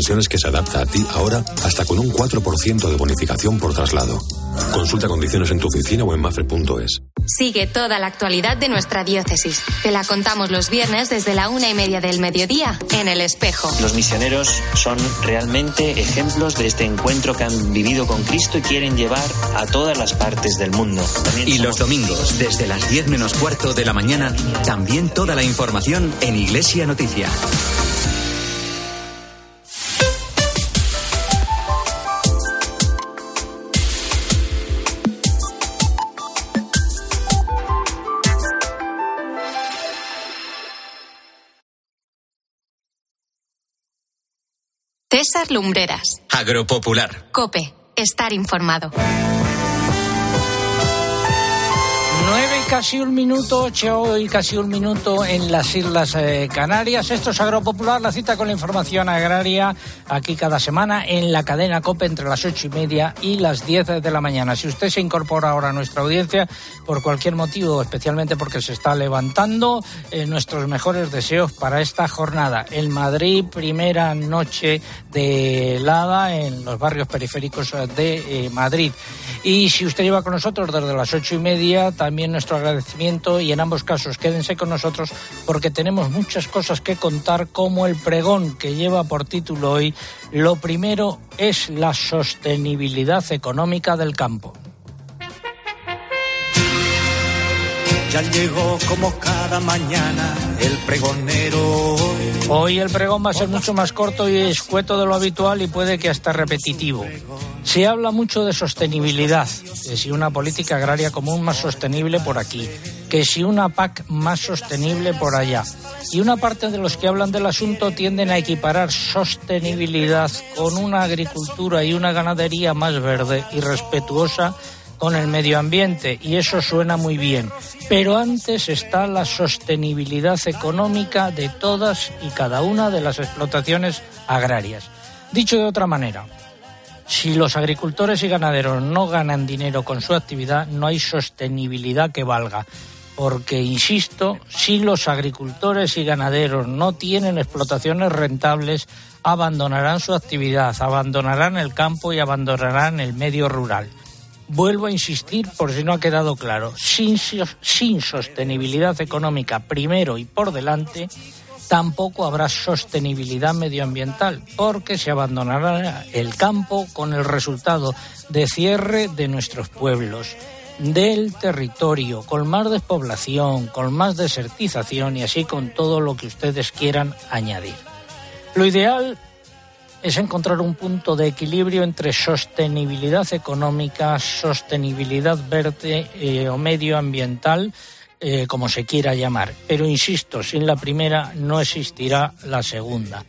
pensiones que se adapta a ti ahora hasta con un 4% de bonificación por traslado. Consulta condiciones en tu oficina o en mafre.es. Sigue toda la actualidad de nuestra diócesis. Te la contamos los viernes desde la una y media del mediodía en El Espejo. Los misioneros son realmente ejemplos de este encuentro que han vivido con Cristo y quieren llevar a todas las partes del mundo. y los domingos, desde las 10 menos cuarto de la mañana, también toda la información en Iglesia Noticia. César Lumbreras. Agropopular. Cope. Estar informado. Casi un minuto, ocho y casi un minuto en las Islas eh, Canarias. Esto es Agropopular, la cita con la información agraria aquí cada semana en la cadena COPE entre las ocho y media y las diez de la mañana. Si usted se incorpora ahora a nuestra audiencia por cualquier motivo, especialmente porque se está levantando, eh, nuestros mejores deseos para esta jornada. En Madrid, primera noche de helada en los barrios periféricos de eh, Madrid. Y si usted lleva con nosotros desde las ocho y media, también nuestro agradecimiento y en ambos casos quédense con nosotros porque tenemos muchas cosas que contar como el pregón que lleva por título hoy Lo primero es la sostenibilidad económica del campo. Ya llegó como cada mañana el pregonero. Hoy el pregón va a ser mucho más corto y escueto de lo habitual y puede que hasta repetitivo. Se habla mucho de sostenibilidad, que si una política agraria común más sostenible por aquí, que si una PAC más sostenible por allá. Y una parte de los que hablan del asunto tienden a equiparar sostenibilidad con una agricultura y una ganadería más verde y respetuosa con el medio ambiente y eso suena muy bien. Pero antes está la sostenibilidad económica de todas y cada una de las explotaciones agrarias. Dicho de otra manera, si los agricultores y ganaderos no ganan dinero con su actividad, no hay sostenibilidad que valga. Porque, insisto, si los agricultores y ganaderos no tienen explotaciones rentables, abandonarán su actividad, abandonarán el campo y abandonarán el medio rural. Vuelvo a insistir por si no ha quedado claro, sin, sin sostenibilidad económica primero y por delante, tampoco habrá sostenibilidad medioambiental, porque se abandonará el campo con el resultado de cierre de nuestros pueblos, del territorio, con más despoblación, con más desertización y así con todo lo que ustedes quieran añadir. Lo ideal es encontrar un punto de equilibrio entre sostenibilidad económica, sostenibilidad verde eh, o medioambiental, eh, como se quiera llamar. Pero insisto, sin la primera no existirá la segunda.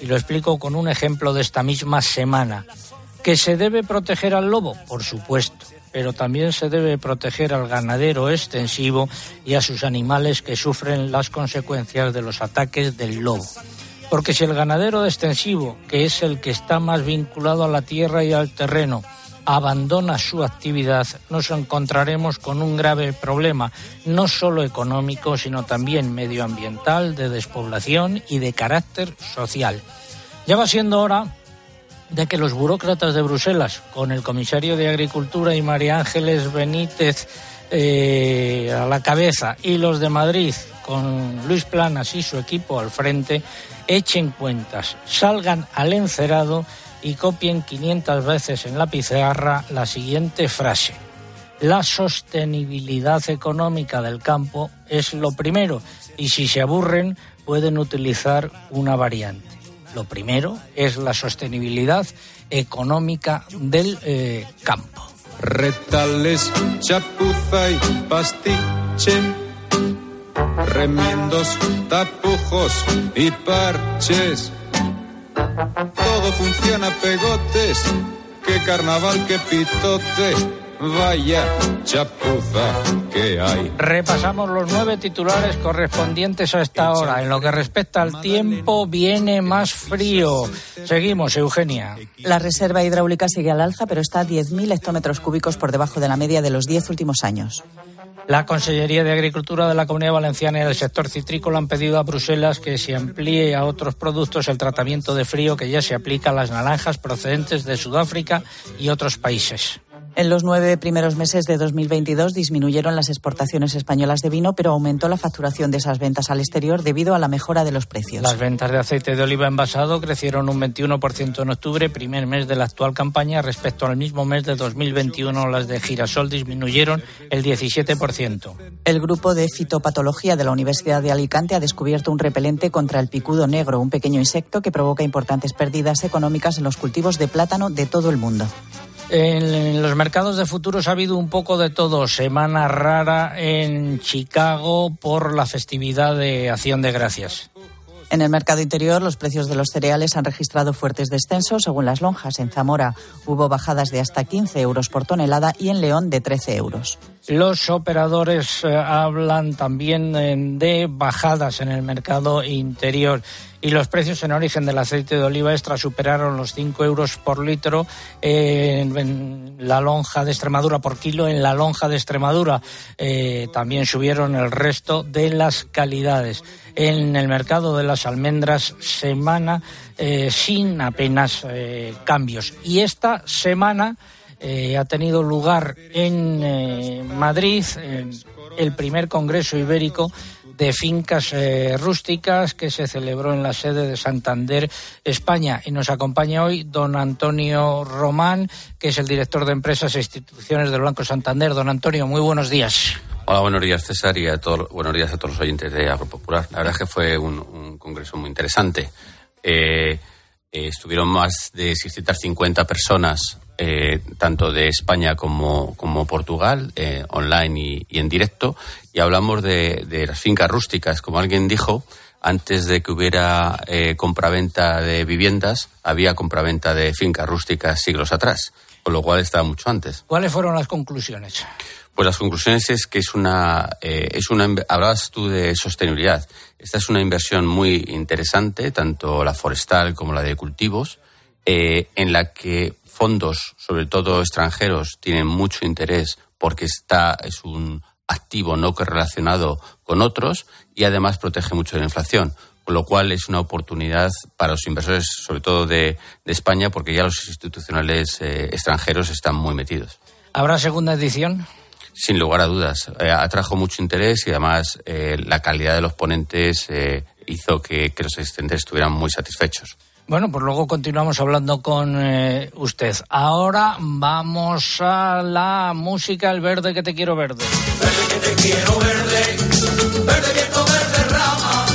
Y lo explico con un ejemplo de esta misma semana. ¿Que se debe proteger al lobo? Por supuesto. Pero también se debe proteger al ganadero extensivo y a sus animales que sufren las consecuencias de los ataques del lobo. Porque si el ganadero extensivo, que es el que está más vinculado a la tierra y al terreno, abandona su actividad, nos encontraremos con un grave problema, no solo económico, sino también medioambiental, de despoblación y de carácter social. Ya va siendo hora de que los burócratas de Bruselas, con el comisario de Agricultura y María Ángeles Benítez eh, a la cabeza, y los de Madrid, con Luis Planas y su equipo al frente, echen cuentas, salgan al encerado y copien 500 veces en la pizarra la siguiente frase. La sostenibilidad económica del campo es lo primero y si se aburren pueden utilizar una variante. Lo primero es la sostenibilidad económica del eh, campo. Retales, chapuza y pastiche, remiendos, tapujos y parches. Todo funciona pegotes, qué carnaval, qué pitote. Vaya chapuza que hay. Repasamos los nueve titulares correspondientes a esta hora. En lo que respecta al tiempo, viene más frío. Seguimos, Eugenia. La reserva hidráulica sigue al alza, pero está a 10.000 hectómetros cúbicos por debajo de la media de los 10 últimos años. La Consellería de Agricultura de la Comunidad Valenciana y del sector citrícola han pedido a Bruselas que se amplíe a otros productos el tratamiento de frío que ya se aplica a las naranjas procedentes de Sudáfrica y otros países. En los nueve primeros meses de 2022 disminuyeron las exportaciones españolas de vino, pero aumentó la facturación de esas ventas al exterior debido a la mejora de los precios. Las ventas de aceite de oliva envasado crecieron un 21% en octubre, primer mes de la actual campaña, respecto al mismo mes de 2021. Las de girasol disminuyeron el 17%. El grupo de fitopatología de la Universidad de Alicante ha descubierto un repelente contra el picudo negro, un pequeño insecto que provoca importantes pérdidas económicas en los cultivos de plátano de todo el mundo. En los mercados de futuros ha habido un poco de todo. Semana rara en Chicago por la festividad de Acción de Gracias. En el mercado interior, los precios de los cereales han registrado fuertes descensos. Según las lonjas, en Zamora hubo bajadas de hasta 15 euros por tonelada y en León de 13 euros. Los operadores eh, hablan también eh, de bajadas en el mercado interior y los precios en origen del aceite de oliva extra superaron los 5 euros por litro en, la lonja de Extremadura por kilo. En la lonja de Extremadura eh, también subieron el resto de las calidades. En el mercado de las almendras, semana sin apenas cambios. Y esta semana eh, ha tenido lugar en eh, Madrid el primer Congreso Ibérico de fincas eh, rústicas que se celebró en la sede de Santander, España. Y nos acompaña hoy don Antonio Román, que es el director de empresas e instituciones del Banco Santander. Don Antonio, muy buenos días. Hola, buenos días César y a todos, buenos días a todos los oyentes de Agropopular. La verdad es que fue un, congreso muy interesante. estuvieron más de 650 personas eh, tanto de España como, como Portugal, eh, online y, en directo, y hablamos de, las fincas rústicas. Como alguien dijo, antes de que hubiera eh, compraventa de viviendas, había compraventa de fincas rústicas siglos atrás, con lo cual estaba mucho antes. ¿Cuáles fueron las conclusiones? Pues las conclusiones es que es una, es una, hablabas tú de sostenibilidad. Esta es una inversión muy interesante, tanto la forestal como la de cultivos, en la que fondos, sobre todo extranjeros, tienen mucho interés porque está, es un activo no correlacionado con otros y además protege mucho de la inflación. Con lo cual es una oportunidad para los inversores, sobre todo de, España, porque ya los institucionales eh, extranjeros están muy metidos. ¿Habrá segunda edición? Sin lugar a dudas. Eh, atrajo mucho interés y además eh, la calidad de los ponentes hizo que, que los asistentes estuvieran muy satisfechos. Bueno, pues luego continuamos hablando con eh, usted. Ahora vamos a la música, el verde que te quiero verde. Verde que te quiero verde, verde viento, verde rama,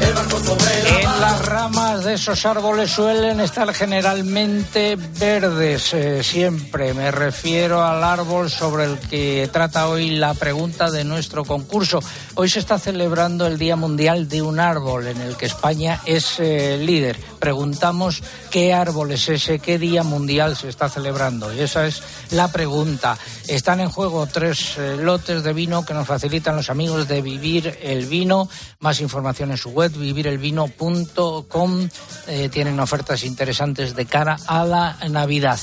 el barco sobre En las ramas de esos árboles suelen estar generalmente verdes, eh, siempre. Me refiero al árbol sobre el que trata hoy la pregunta de nuestro concurso. Hoy se está celebrando el Día Mundial de un Árbol, en el que España es eh, líder preguntamos qué árbol es ese, qué día mundial se está celebrando. Y esa es la pregunta. Están en juego tres eh, lotes de vino que nos facilitan los amigos de Vivir el Vino. Más información en su web, vivirelvino.com. Eh, tienen ofertas interesantes de cara a la Navidad.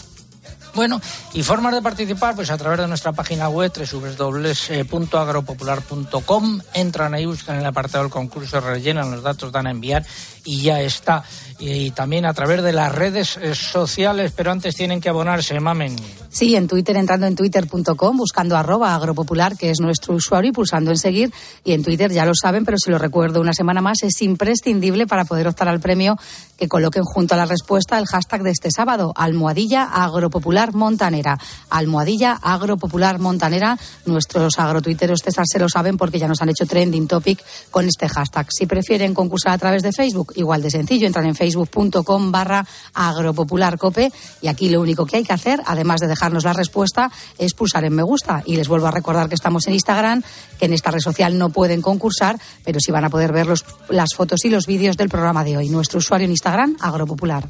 Bueno, y formas de participar, pues a través de nuestra página web www.agropopular.com. Entran ahí, buscan el apartado del concurso, rellenan los datos, dan a enviar y ya está. Y, también a través de las redes eh, sociales, pero antes tienen que abonarse, mamen. Sí, en Twitter, entrando en twitter.com, buscando arroba agropopular, que es nuestro usuario, y pulsando en seguir. Y en Twitter ya lo saben, pero si lo recuerdo una semana más, es imprescindible para poder optar al premio que coloquen junto a la respuesta el hashtag de este sábado, almohadilla agropopular montanera. Almohadilla agropopular montanera. Nuestros agrotuiteros César se lo saben porque ya nos han hecho trending topic con este hashtag. Si prefieren concursar a través de Facebook, igual de sencillo, entran en facebook.com barra agropopularcope y aquí lo único que hay que hacer, además de dejarnos la respuesta, es pulsar en me gusta. Y les vuelvo a recordar que estamos en Instagram, que en esta red social no pueden concursar, pero sí van a poder ver los, las fotos y los vídeos del programa de hoy. Nuestro usuario en Instagram, agropopular.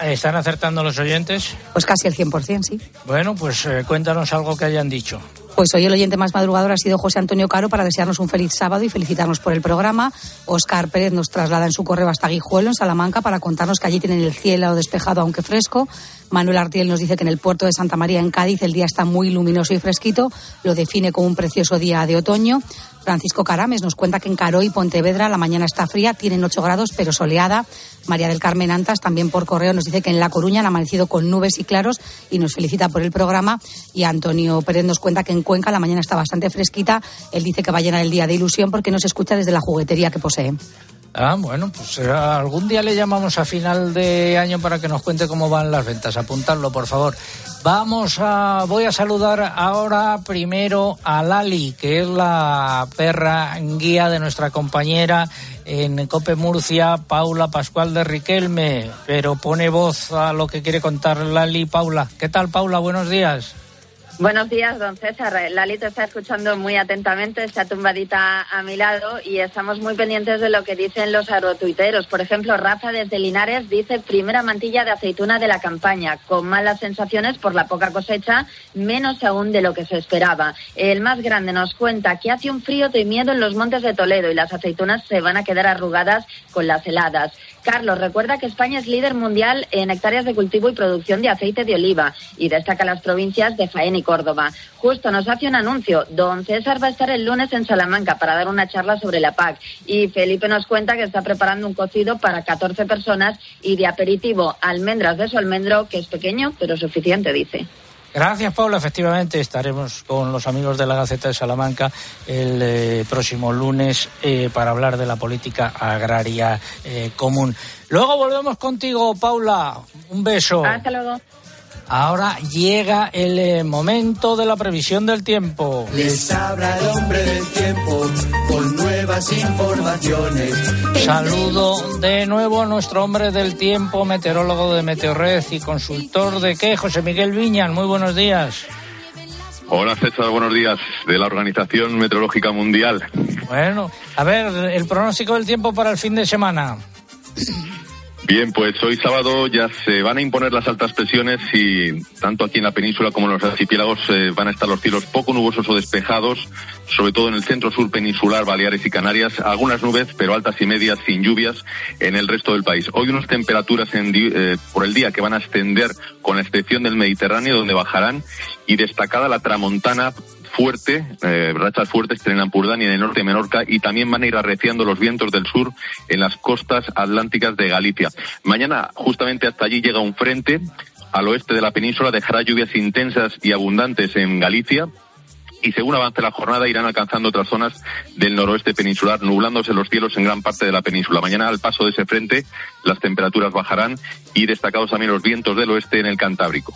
¿Están acertando los oyentes? Pues casi el 100%, sí. Bueno, pues eh, cuéntanos algo que hayan dicho. Pues hoy el oyente más madrugador ha sido José Antonio Caro para desearnos un feliz sábado y felicitarnos por el programa. Oscar Pérez nos traslada en su correo hasta Guijuelo, en Salamanca, para contarnos que allí tienen el cielo despejado, aunque fresco. Manuel Artiel nos dice que en el puerto de Santa María, en Cádiz, el día está muy luminoso y fresquito. Lo define como un precioso día de otoño. Francisco Carames nos cuenta que en Caro y Pontevedra la mañana está fría, tienen 8 grados pero soleada. María del Carmen Antas también por correo nos dice que en La Coruña han amanecido con nubes y claros y nos felicita por el programa. Y Antonio Pérez nos cuenta que en Cuenca la mañana está bastante fresquita. Él dice que va a llenar el día de ilusión porque nos escucha desde la juguetería que posee. Ah, bueno, pues eh, algún día le llamamos a final de año para que nos cuente cómo van las ventas. Apuntarlo, por favor. Vamos a, voy a saludar ahora primero a Lali, que es la perra guía de nuestra compañera en Cope Murcia, Paula Pascual de Riquelme, pero pone voz a lo que quiere contar Lali. Paula, ¿qué tal, Paula? Buenos días. Buenos días, don César. Lali te está escuchando muy atentamente, está tumbadita a mi lado y estamos muy pendientes de lo que dicen los agrotuiteros. Por ejemplo, Rafa desde Linares dice primera mantilla de aceituna de la campaña, con malas sensaciones por la poca cosecha, menos aún de lo que se esperaba. El más grande nos cuenta que hace un frío miedo en los montes de Toledo y las aceitunas se van a quedar arrugadas con las heladas. Carlos, recuerda que España es líder mundial en hectáreas de cultivo y producción de aceite de oliva y destaca las provincias de Jaén y Córdoba. Justo nos hace un anuncio. Don César va a estar el lunes en Salamanca para dar una charla sobre la PAC y Felipe nos cuenta que está preparando un cocido para 14 personas y de aperitivo almendras de su almendro, que es pequeño pero suficiente, dice. Gracias, Paula. Efectivamente, estaremos con los amigos de la Gaceta de Salamanca el eh, próximo lunes eh, para hablar de la política agraria eh, común. Luego volvemos contigo, Paula. Un beso. Hasta luego. Ahora llega el eh, momento de la previsión del tiempo. Les habla el hombre del tiempo con nuevas informaciones. Saludo de nuevo a nuestro hombre del tiempo, meteorólogo de Meteorred y consultor de qué, José Miguel Viñan. Muy buenos días. Hola César, buenos días de la Organización Meteorológica Mundial. Bueno, a ver, el pronóstico del tiempo para el fin de semana. Bien, pues hoy sábado ya se van a imponer las altas presiones y tanto aquí en la península como en los archipiélagos eh, van a estar los cielos poco nubosos o despejados, sobre todo en el centro sur peninsular, Baleares y Canarias, algunas nubes, pero altas y medias sin lluvias en el resto del país. Hoy unas temperaturas en eh, por el día que van a ascender con la excepción del Mediterráneo, donde bajarán, y destacada la tramontana fuerte, eh, rachas fuertes en Ampurdán y en el norte de Menorca y también van a ir arreciando los vientos del sur en las costas atlánticas de Galicia. Mañana justamente hasta allí llega un frente al oeste de la península, dejará lluvias intensas y abundantes en Galicia, y según avance la jornada irán alcanzando otras zonas del noroeste peninsular, nublándose los cielos en gran parte de la península. Mañana al paso de ese frente las temperaturas bajarán y destacados también los vientos del oeste en el Cantábrico.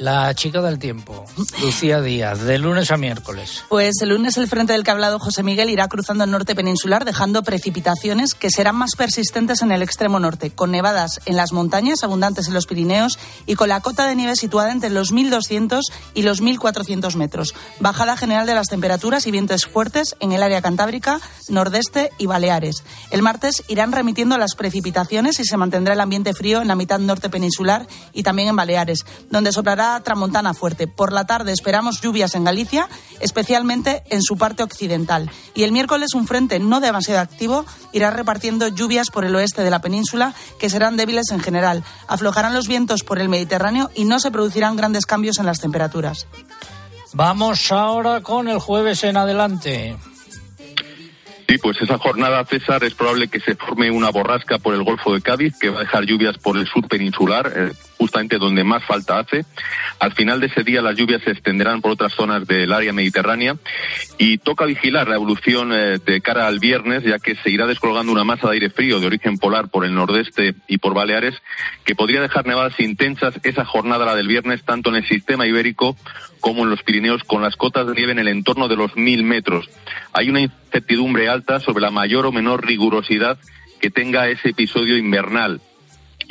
La chica del tiempo, Lucía Díaz, de lunes a miércoles. Pues el lunes el frente del que ha hablado José Miguel irá cruzando el norte peninsular dejando precipitaciones que serán más persistentes en el extremo norte, con nevadas en las montañas abundantes en los Pirineos y con la cota de nieve situada entre los 1.200 y los 1.400 metros. Bajada general de las temperaturas y vientos fuertes en el área cantábrica, nordeste y Baleares. El martes irán remitiendo las precipitaciones y se mantendrá el ambiente frío en la mitad norte peninsular y también en Baleares, donde soplará tramontana fuerte. Por la tarde esperamos lluvias en Galicia, especialmente en su parte occidental. Y el miércoles un frente no demasiado activo irá repartiendo lluvias por el oeste de la península que serán débiles en general. Aflojarán los vientos por el Mediterráneo y no se producirán grandes cambios en las temperaturas. Vamos ahora con el jueves en adelante. Sí, pues esa jornada, César, es probable que se forme una borrasca por el Golfo de Cádiz, que va a dejar lluvias por el sur peninsular, eh, justamente donde más falta hace. Al final de ese día las lluvias se extenderán por otras zonas del área mediterránea y toca vigilar la evolución eh, de cara al viernes, ya que se irá descolgando una masa de aire frío de origen polar por el nordeste y por Baleares, que podría dejar nevadas intensas esa jornada, la del viernes, tanto en el sistema ibérico como en los Pirineos, con las cotas de nieve en el entorno de los mil metros. Hay una incertidumbre alta sobre la mayor o menor rigurosidad que tenga ese episodio invernal.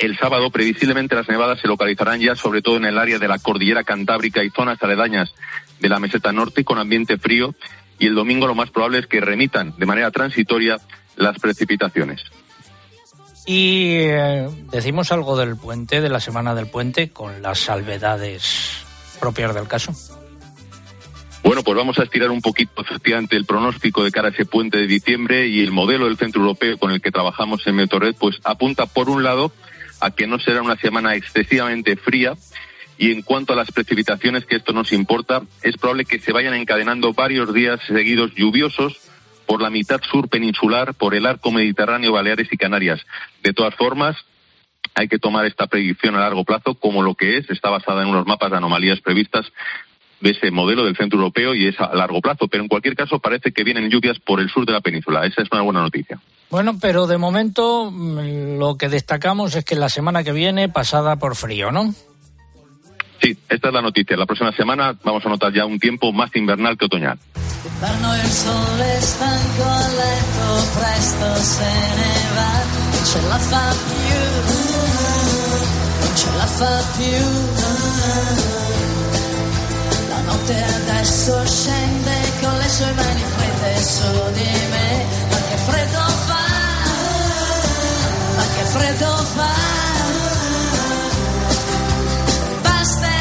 El sábado, previsiblemente, las nevadas se localizarán ya sobre todo en el área de la cordillera cantábrica y zonas aledañas de la meseta norte con ambiente frío. Y el domingo lo más probable es que remitan de manera transitoria las precipitaciones. Y eh, decimos algo del puente, de la semana del puente, con las salvedades propias del caso. Bueno, pues vamos a estirar un poquito efectivamente el pronóstico de cara a ese puente de diciembre y el modelo del Centro Europeo con el que trabajamos en Meteorred, pues apunta por un lado a que no será una semana excesivamente fría. Y en cuanto a las precipitaciones, que esto nos importa, es probable que se vayan encadenando varios días seguidos lluviosos por la mitad sur peninsular, por el arco mediterráneo, Baleares y Canarias. De todas formas, hay que tomar esta predicción a largo plazo como lo que es, está basada en unos mapas de anomalías previstas de ese modelo del centro europeo y es a largo plazo. Pero en cualquier caso parece que vienen lluvias por el sur de la península. Esa es una buena noticia. Bueno, pero de momento mm, lo que destacamos es que la semana que viene pasada por frío, ¿no? Sí, esta es la noticia. La próxima semana vamos a notar ya un tiempo más invernal que otoñal. Notte adesso scende con le sue mani fredde su di me, ma che freddo fa, ma che freddo fa.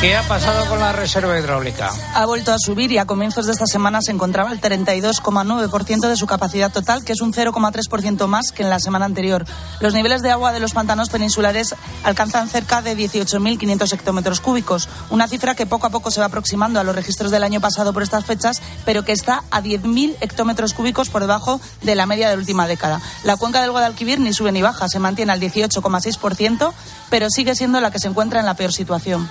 ¿Qué ha pasado con la reserva hidráulica? Ha vuelto a subir y a comienzos de esta semana se encontraba al 32,9% de su capacidad total, que es un 0,3% más que en la semana anterior. Los niveles de agua de los pantanos peninsulares alcanzan cerca de 18.500 hectómetros cúbicos, una cifra que poco a poco se va aproximando a los registros del año pasado por estas fechas, pero que está a 10.000 hectómetros cúbicos por debajo de la media de la última década. La cuenca del Guadalquivir ni sube ni baja, se mantiene al 18,6%, pero sigue siendo la que se encuentra en la peor situación.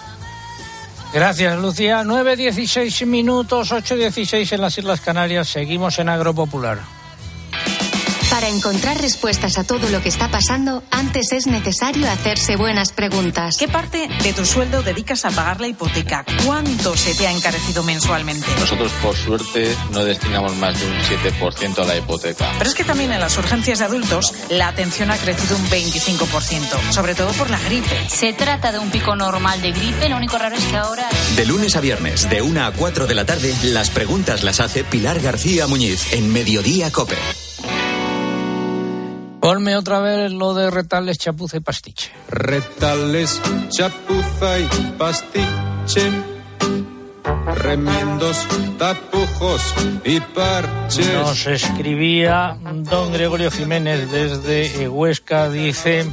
Gracias, Lucía. 9.16 minutos, 8.16 en las Islas Canarias. Seguimos en Agropopular. Para encontrar respuestas a todo lo que está pasando, antes es necesario hacerse buenas preguntas. ¿Qué parte de tu sueldo dedicas a pagar la hipoteca? ¿Cuánto se te ha encarecido mensualmente? Nosotros, por suerte, no destinamos más de un 7% a la hipoteca. Pero es que también en las urgencias de adultos la atención ha crecido un 25%, sobre todo por la gripe. Se trata de un pico normal de gripe, lo único raro es que ahora... De lunes a viernes, de 1 a 4 de la tarde, las preguntas las hace Pilar García Muñiz en Mediodía Cope. Ponme otra vez lo de retales, chapuza y pastiche. Retales, chapuza y pastiche. Remiendos, tapujos y parches. Nos escribía don Gregorio Jiménez desde Huesca, dice,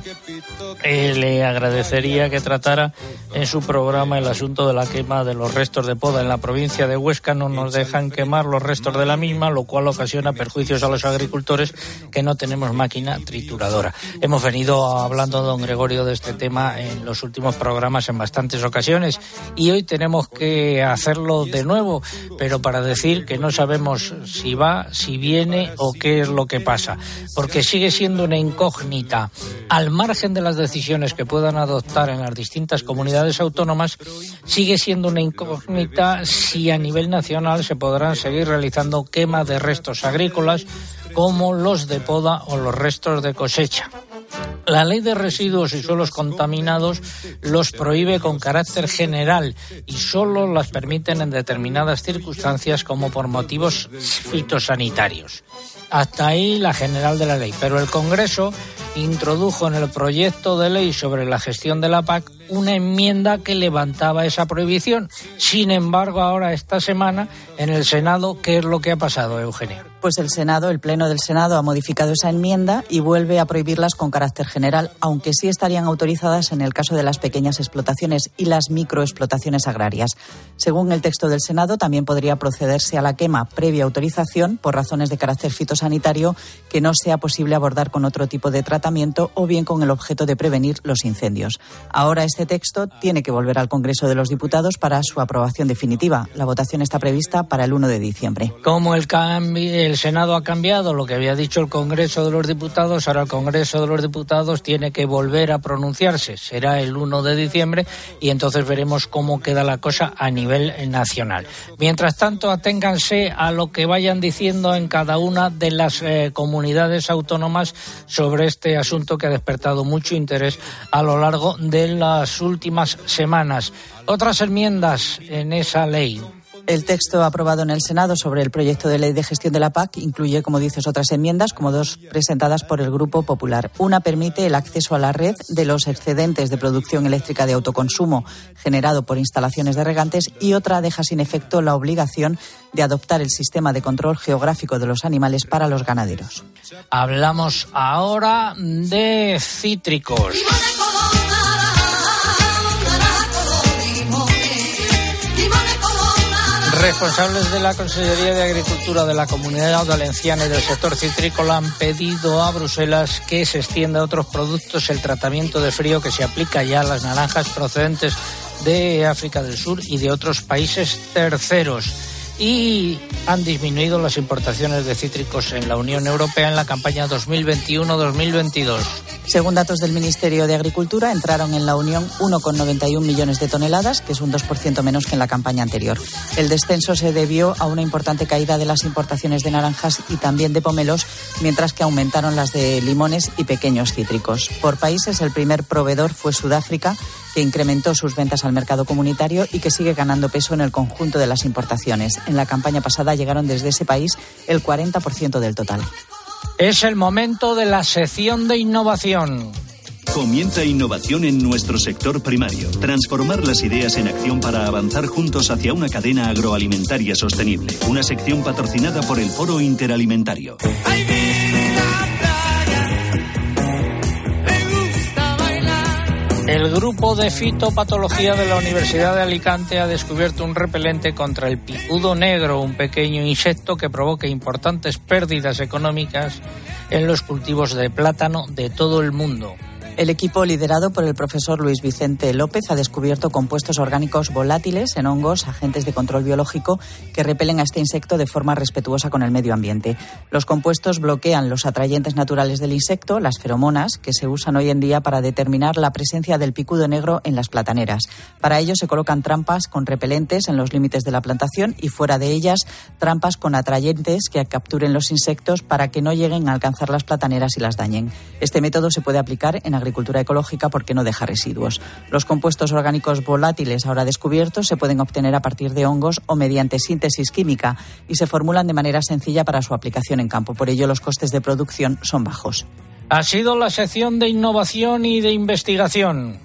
eh, le agradecería que tratara en su programa el asunto de la quema de los restos de poda en la provincia de Huesca. No nos dejan quemar los restos de la misma, lo cual ocasiona perjuicios a los agricultores que no tenemos máquina trituradora. Hemos venido hablando, don Gregorio, de este tema en los últimos programas en bastantes ocasiones y hoy tenemos que hacerlo de nuevo, pero para decir que no sabemos si va, si viene o qué es lo que pasa, porque sigue siendo una incógnita al margen de las decisiones que puedan adoptar en las distintas comunidades autónomas, sigue siendo una incógnita si a nivel nacional se podrán seguir realizando quemas de restos agrícolas como los de poda o los restos de cosecha. La ley de residuos y suelos contaminados los prohíbe con carácter general y solo las permiten en determinadas circunstancias como por motivos fitosanitarios. Hasta ahí la general de la ley. Pero el Congreso introdujo en el proyecto de ley sobre la gestión de la PAC una enmienda que levantaba esa prohibición. Sin embargo, ahora esta semana en el Senado, ¿qué es lo que ha pasado, Eugenia? Pues el Senado, el Pleno del Senado ha modificado esa enmienda y vuelve a prohibirlas con carácter general, aunque sí estarían autorizadas en el caso de las pequeñas explotaciones y las microexplotaciones agrarias. Según el texto del Senado, también podría procederse a la quema previa autorización por razones de carácter fitosanitario que no sea posible abordar con otro tipo de tratamiento o bien con el objeto de prevenir los incendios. Ahora este texto tiene que volver al Congreso de los Diputados para su aprobación definitiva. La votación está prevista para el 1 de diciembre. Como el, el Senado ha cambiado lo que había dicho el Congreso de los Diputados, ahora el Congreso de los Diputados tiene que volver a pronunciarse. Será el 1 de diciembre y entonces veremos cómo queda la cosa a nivel nacional. Mientras tanto, aténganse a lo que vayan diciendo en cada una de las eh, comunidades autónomas sobre este asunto que ha despertado mucho interés a lo largo de las últimas semanas. Otras enmiendas en esa ley. El texto aprobado en el Senado sobre el proyecto de ley de gestión de la PAC incluye, como dices, otras enmiendas, como dos presentadas por el Grupo Popular. Una permite el acceso a la red de los excedentes de producción eléctrica de autoconsumo generado por instalaciones de regantes y otra deja sin efecto la obligación de adoptar el sistema de control geográfico de los animales para los ganaderos. Hablamos ahora de cítricos. Responsables de la Consejería de Agricultura de la Comunidad Valenciana y del sector citrícola han pedido a Bruselas que se extienda a otros productos el tratamiento de frío que se aplica ya a las naranjas procedentes de África del Sur y de otros países terceros y han disminuido las importaciones de cítricos en la Unión Europea en la campaña 2021-2022. Según datos del Ministerio de Agricultura, entraron en la Unión 1,91 millones de toneladas, que es un 2% menos que en la campaña anterior. El descenso se debió a una importante caída de las importaciones de naranjas y también de pomelos, mientras que aumentaron las de limones y pequeños cítricos. Por países, el primer proveedor fue Sudáfrica, que incrementó sus ventas al mercado comunitario y que sigue ganando peso en el conjunto de las importaciones. En la campaña pasada llegaron desde ese país el 40% del total. Es el momento de la sección de innovación. Comienza innovación en nuestro sector primario. Transformar las ideas en acción para avanzar juntos hacia una cadena agroalimentaria sostenible. Una sección patrocinada por el Foro Interalimentario. El grupo de fitopatología de la Universidad de Alicante ha descubierto un repelente contra el picudo negro, un pequeño insecto que provoca importantes pérdidas económicas en los cultivos de plátano de todo el mundo. El equipo liderado por el profesor Luis Vicente López ha descubierto compuestos orgánicos volátiles en hongos, agentes de control biológico, que repelen a este insecto de forma respetuosa con el medio ambiente. Los compuestos bloquean los atrayentes naturales del insecto, las feromonas, que se usan hoy en día para determinar la presencia del picudo negro en las plataneras. Para ello se colocan trampas con repelentes en los límites de la plantación y fuera de ellas trampas con atrayentes que capturen los insectos para que no lleguen a alcanzar las plataneras y las dañen. Este método se puede aplicar en agricultura ecológica porque no deja residuos. Los compuestos orgánicos volátiles ahora descubiertos se pueden obtener a partir de hongos o mediante síntesis química y se formulan de manera sencilla para su aplicación en campo. Por ello, los costes de producción son bajos. Ha sido la sección de innovación y de investigación.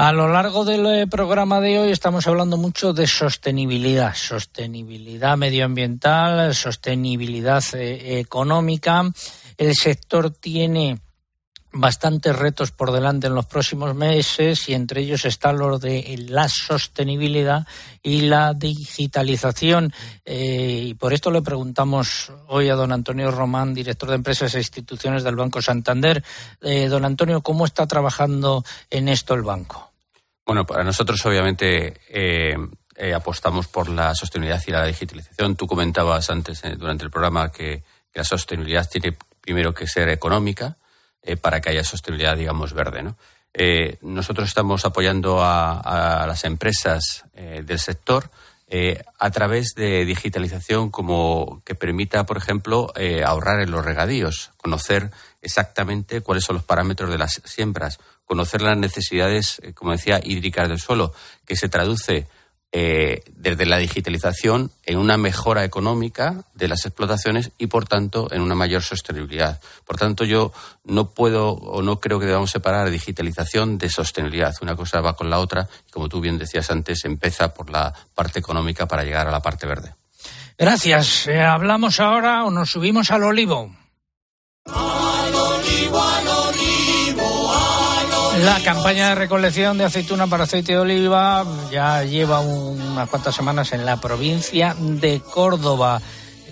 A lo largo del eh, programa de hoy estamos hablando mucho de sostenibilidad, sostenibilidad medioambiental, sostenibilidad eh, económica. El sector tiene bastantes retos por delante en los próximos meses y entre ellos está lo de la sostenibilidad y la digitalización. Eh, y por esto le preguntamos hoy a don Antonio Román, director de Empresas e Instituciones del Banco Santander. don Antonio, ¿cómo está trabajando en esto el banco? Bueno, para nosotros obviamente eh, eh, apostamos por la sostenibilidad y la digitalización. Tú comentabas antes eh, durante el programa que, la sostenibilidad tiene primero que ser económica para que haya sostenibilidad, digamos, verde. ¿no? nosotros estamos apoyando a las empresas del sector a través de digitalización como que permita, por ejemplo, ahorrar en los regadíos, conocer exactamente cuáles son los parámetros de las siembras conocer las necesidades, eh, como decía, hídricas del suelo, que se traduce eh, desde la digitalización en una mejora económica de las explotaciones y, por tanto, en una mayor sostenibilidad. Por tanto, yo no puedo o no creo que debamos separar digitalización de sostenibilidad. Una cosa va con la otra y, como tú bien decías antes, empieza por la parte económica para llegar a la parte verde. Gracias. Eh, hablamos ahora o nos subimos al olivo. La campaña de recolección de aceituna para aceite de oliva ya lleva unas cuantas semanas en la provincia de Córdoba.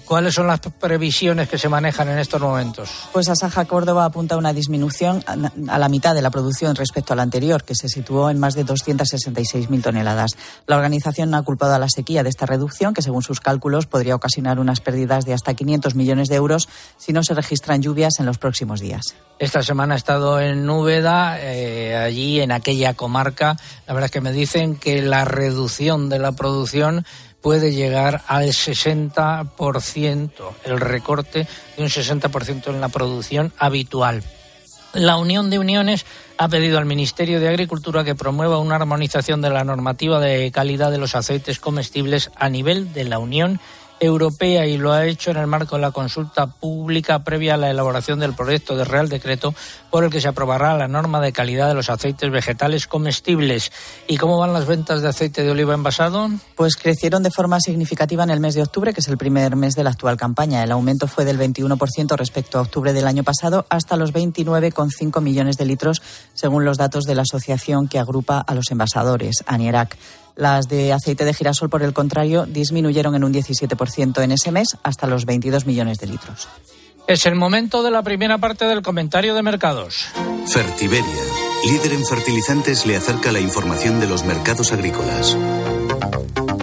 ¿Cuáles son las previsiones que se manejan en estos momentos? Pues Asaja Córdoba apunta a una disminución a la mitad de la producción respecto a la anterior, que se situó en más de 266.000 toneladas. La organización ha culpado a la sequía de esta reducción, que según sus cálculos podría ocasionar unas pérdidas de hasta 500 millones de euros si no se registran lluvias en los próximos días. Esta semana he estado en Núbeda, eh, allí en aquella comarca. La verdad es que me dicen que la reducción de la producción puede llegar al 60%, el recorte de un 60% en la producción habitual. La Unión de Uniones ha pedido al Ministerio de Agricultura que promueva una armonización de la normativa de calidad de los aceites comestibles a nivel de la Unión y lo ha hecho en el marco de la consulta pública previa a la elaboración del proyecto de Real Decreto por el que se aprobará la norma de calidad de los aceites vegetales comestibles. ¿Y cómo van las ventas de aceite de oliva envasado? Pues crecieron de forma significativa en el mes de octubre, que es el primer mes de la actual campaña. El aumento fue del 21% respecto a octubre del año pasado hasta los 29,5 millones de litros, según los datos de la asociación que agrupa a los envasadores, ANIERAC. Las de aceite de girasol, por el contrario, disminuyeron en un 17% en ese mes hasta los 22 millones de litros. Es el momento de la primera parte del comentario de mercados. Fertiberia, líder en fertilizantes, le acerca la información de los mercados agrícolas.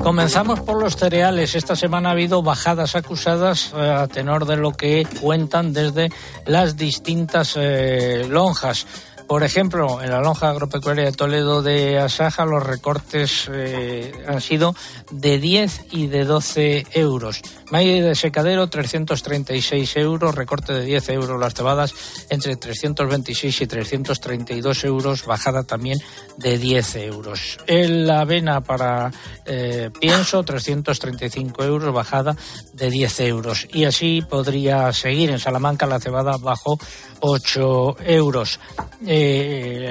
Comenzamos por los cereales. Esta semana ha habido bajadas acusadas eh, a tenor de lo que cuentan desde las distintas eh, lonjas. Por ejemplo, en la lonja agropecuaria de Toledo de Asaja los recortes eh, han sido de 10 y de 12 euros. Maíz de secadero 336 euros, recorte de 10 euros las cebadas entre 326 y 332 euros, bajada también de 10 euros. En la avena para eh, pienso 335 euros, bajada de 10 euros. Y así podría seguir. En Salamanca la cebada bajó 8 euros. Eh,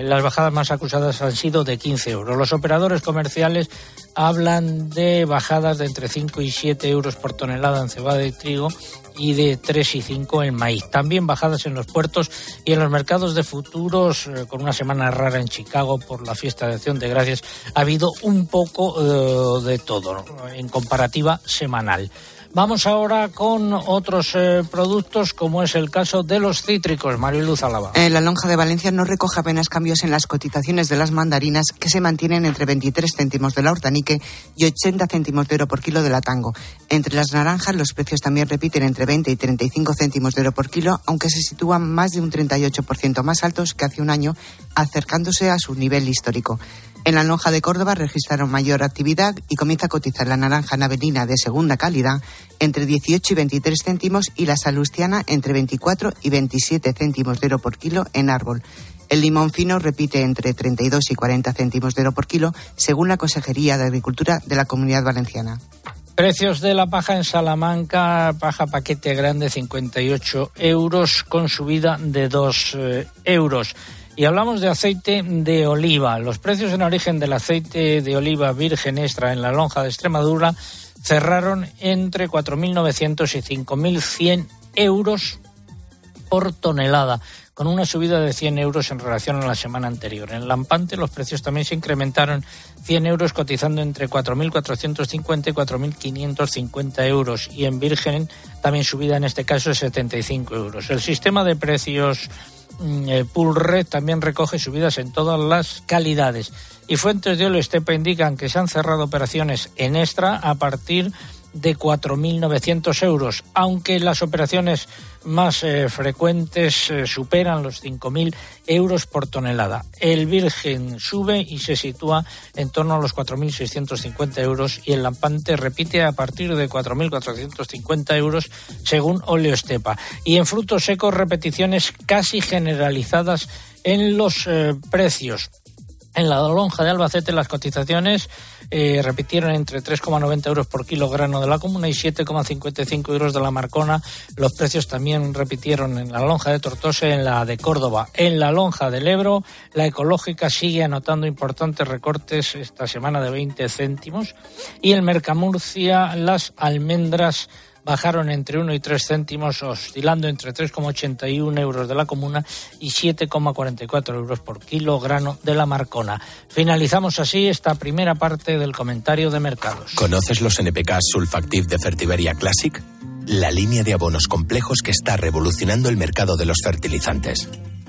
las bajadas más acusadas han sido de 15 euros. Los operadores comerciales hablan de bajadas de entre 5 y 7 euros por tonelada en cebada y trigo y de 3 y 5 en maíz. También bajadas en los puertos y en los mercados de futuros, eh, con una semana rara en Chicago por la fiesta de Acción de Gracias, ha habido un poco eh, de todo en comparativa semanal. Vamos ahora con otros eh, productos, como es el caso de los cítricos. Mario Luz Alaba. la lonja de Valencia no recoge apenas cambios en las cotizaciones de las mandarinas, que se mantienen entre 23 céntimos de la hortanique y 80 céntimos de euro por kilo de la tango. Entre las naranjas, los precios también repiten entre 20 y 35 céntimos de euro por kilo, aunque se sitúan más de un 38% más altos que hace un año, acercándose a su nivel histórico. En la lonja de Córdoba registraron mayor actividad y comienza a cotizar la naranja navelina de segunda calidad entre 18 y 23 céntimos y la salustiana entre 24 y 27 céntimos de euro por kilo en árbol. El limón fino repite entre 32 y 40 céntimos de euro por kilo, según la Consejería de Agricultura de la Comunidad Valenciana. Precios de la paja en Salamanca, paja paquete grande 58 euros con subida de 2 eh, euros. Y hablamos de aceite de oliva. Los precios en origen del aceite de oliva virgen extra en la lonja de Extremadura cerraron entre 4.900 y 5.100 euros por tonelada, con una subida de 100 euros en relación a la semana anterior. En Lampante los precios también se incrementaron 100 euros, cotizando entre 4.450 y 4.550 euros. Y en Virgen también subida en este caso de 75 euros. El sistema de precios Mm, el Pool Red también recoge subidas en todas las calidades. Y fuentes de óleo Estepa indican que se han cerrado operaciones en extra a partir de 4.900 euros, aunque las operaciones más eh, frecuentes eh, superan los 5.000 euros por tonelada. El Virgen sube y se sitúa en torno a los 4.650 euros y el Lampante repite a partir de 4.450 euros según Oleo Estepa. Y en frutos secos repeticiones casi generalizadas en los eh, precios. En la lonja de Albacete las cotizaciones eh, repitieron entre 3,90 euros por kilogramo de la comuna y 7,55 euros de la Marcona. Los precios también repitieron en la lonja de Tortosa y en la de Córdoba. En la lonja del Ebro, la ecológica sigue anotando importantes recortes esta semana de 20 céntimos. Y en Mercamurcia, las almendras bajaron entre 1 y 3 céntimos, oscilando entre 3,81 euros de la comuna y 7,44 euros por kilogramo de la Marcona. Finalizamos así esta primera parte del comentario de mercados. ¿Conoces los NPK Sulfactive de Fertiberia Classic? La línea de abonos complejos que está revolucionando el mercado de los fertilizantes.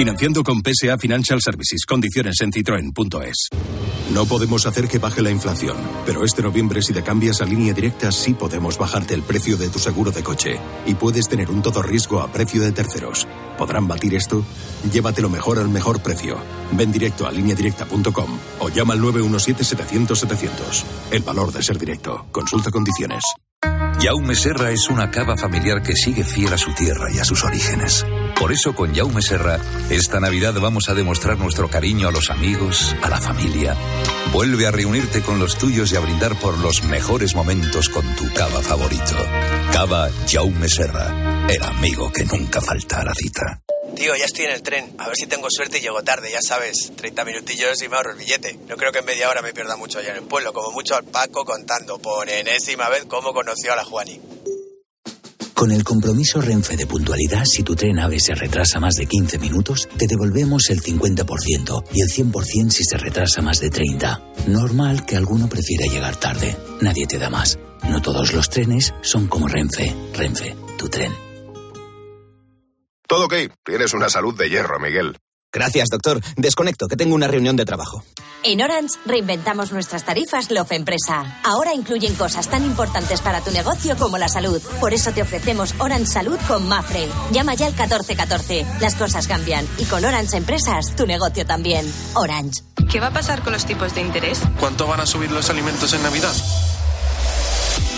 Financiando con PSA Financial Services. Condiciones en citroen.es. No podemos hacer que baje la inflación, pero este noviembre si te cambias a línea directa sí podemos bajarte el precio de tu seguro de coche y puedes tener un todo riesgo a precio de terceros. ¿Podrán batir esto? Llévatelo mejor al mejor precio. Ven directo a lineadirecta.com o llama al 917-700-700. El valor de ser directo. Consulta condiciones. Jaume Serra es una cava familiar que sigue fiel a su tierra y a sus orígenes. Por eso con Jaume Serra, esta Navidad vamos a demostrar nuestro cariño a los amigos, a la familia. Vuelve a reunirte con los tuyos y a brindar por los mejores momentos con tu cava favorito. Cava Jaume Serra, el amigo que nunca falta a la cita. Tío, ya estoy en el tren. A ver si tengo suerte y llego tarde, ya sabes. 30 minutillos y me ahorro el billete. No creo que en media hora me pierda mucho allá en el pueblo. Como mucho al Paco contando por enésima vez cómo conoció a la Juani. Con el compromiso Renfe de puntualidad, si tu tren AVE se retrasa más de 15 minutos, te devolvemos el 50% y el 100% si se retrasa más de 30. Normal que alguno prefiera llegar tarde. Nadie te da más. No todos los trenes son como Renfe. Renfe, tu tren. Todo ok. Tienes una salud de hierro, Miguel. Gracias, doctor. Desconecto, que tengo una reunión de trabajo. En Orange reinventamos nuestras tarifas Love Empresa. Ahora incluyen cosas tan importantes para tu negocio como la salud. Por eso te ofrecemos Orange Salud con Mafre. Llama ya al 1414. Las cosas cambian y con Orange Empresas tu negocio también. Orange. ¿Qué va a pasar con los tipos de interés? ¿Cuánto van a subir los alimentos en Navidad?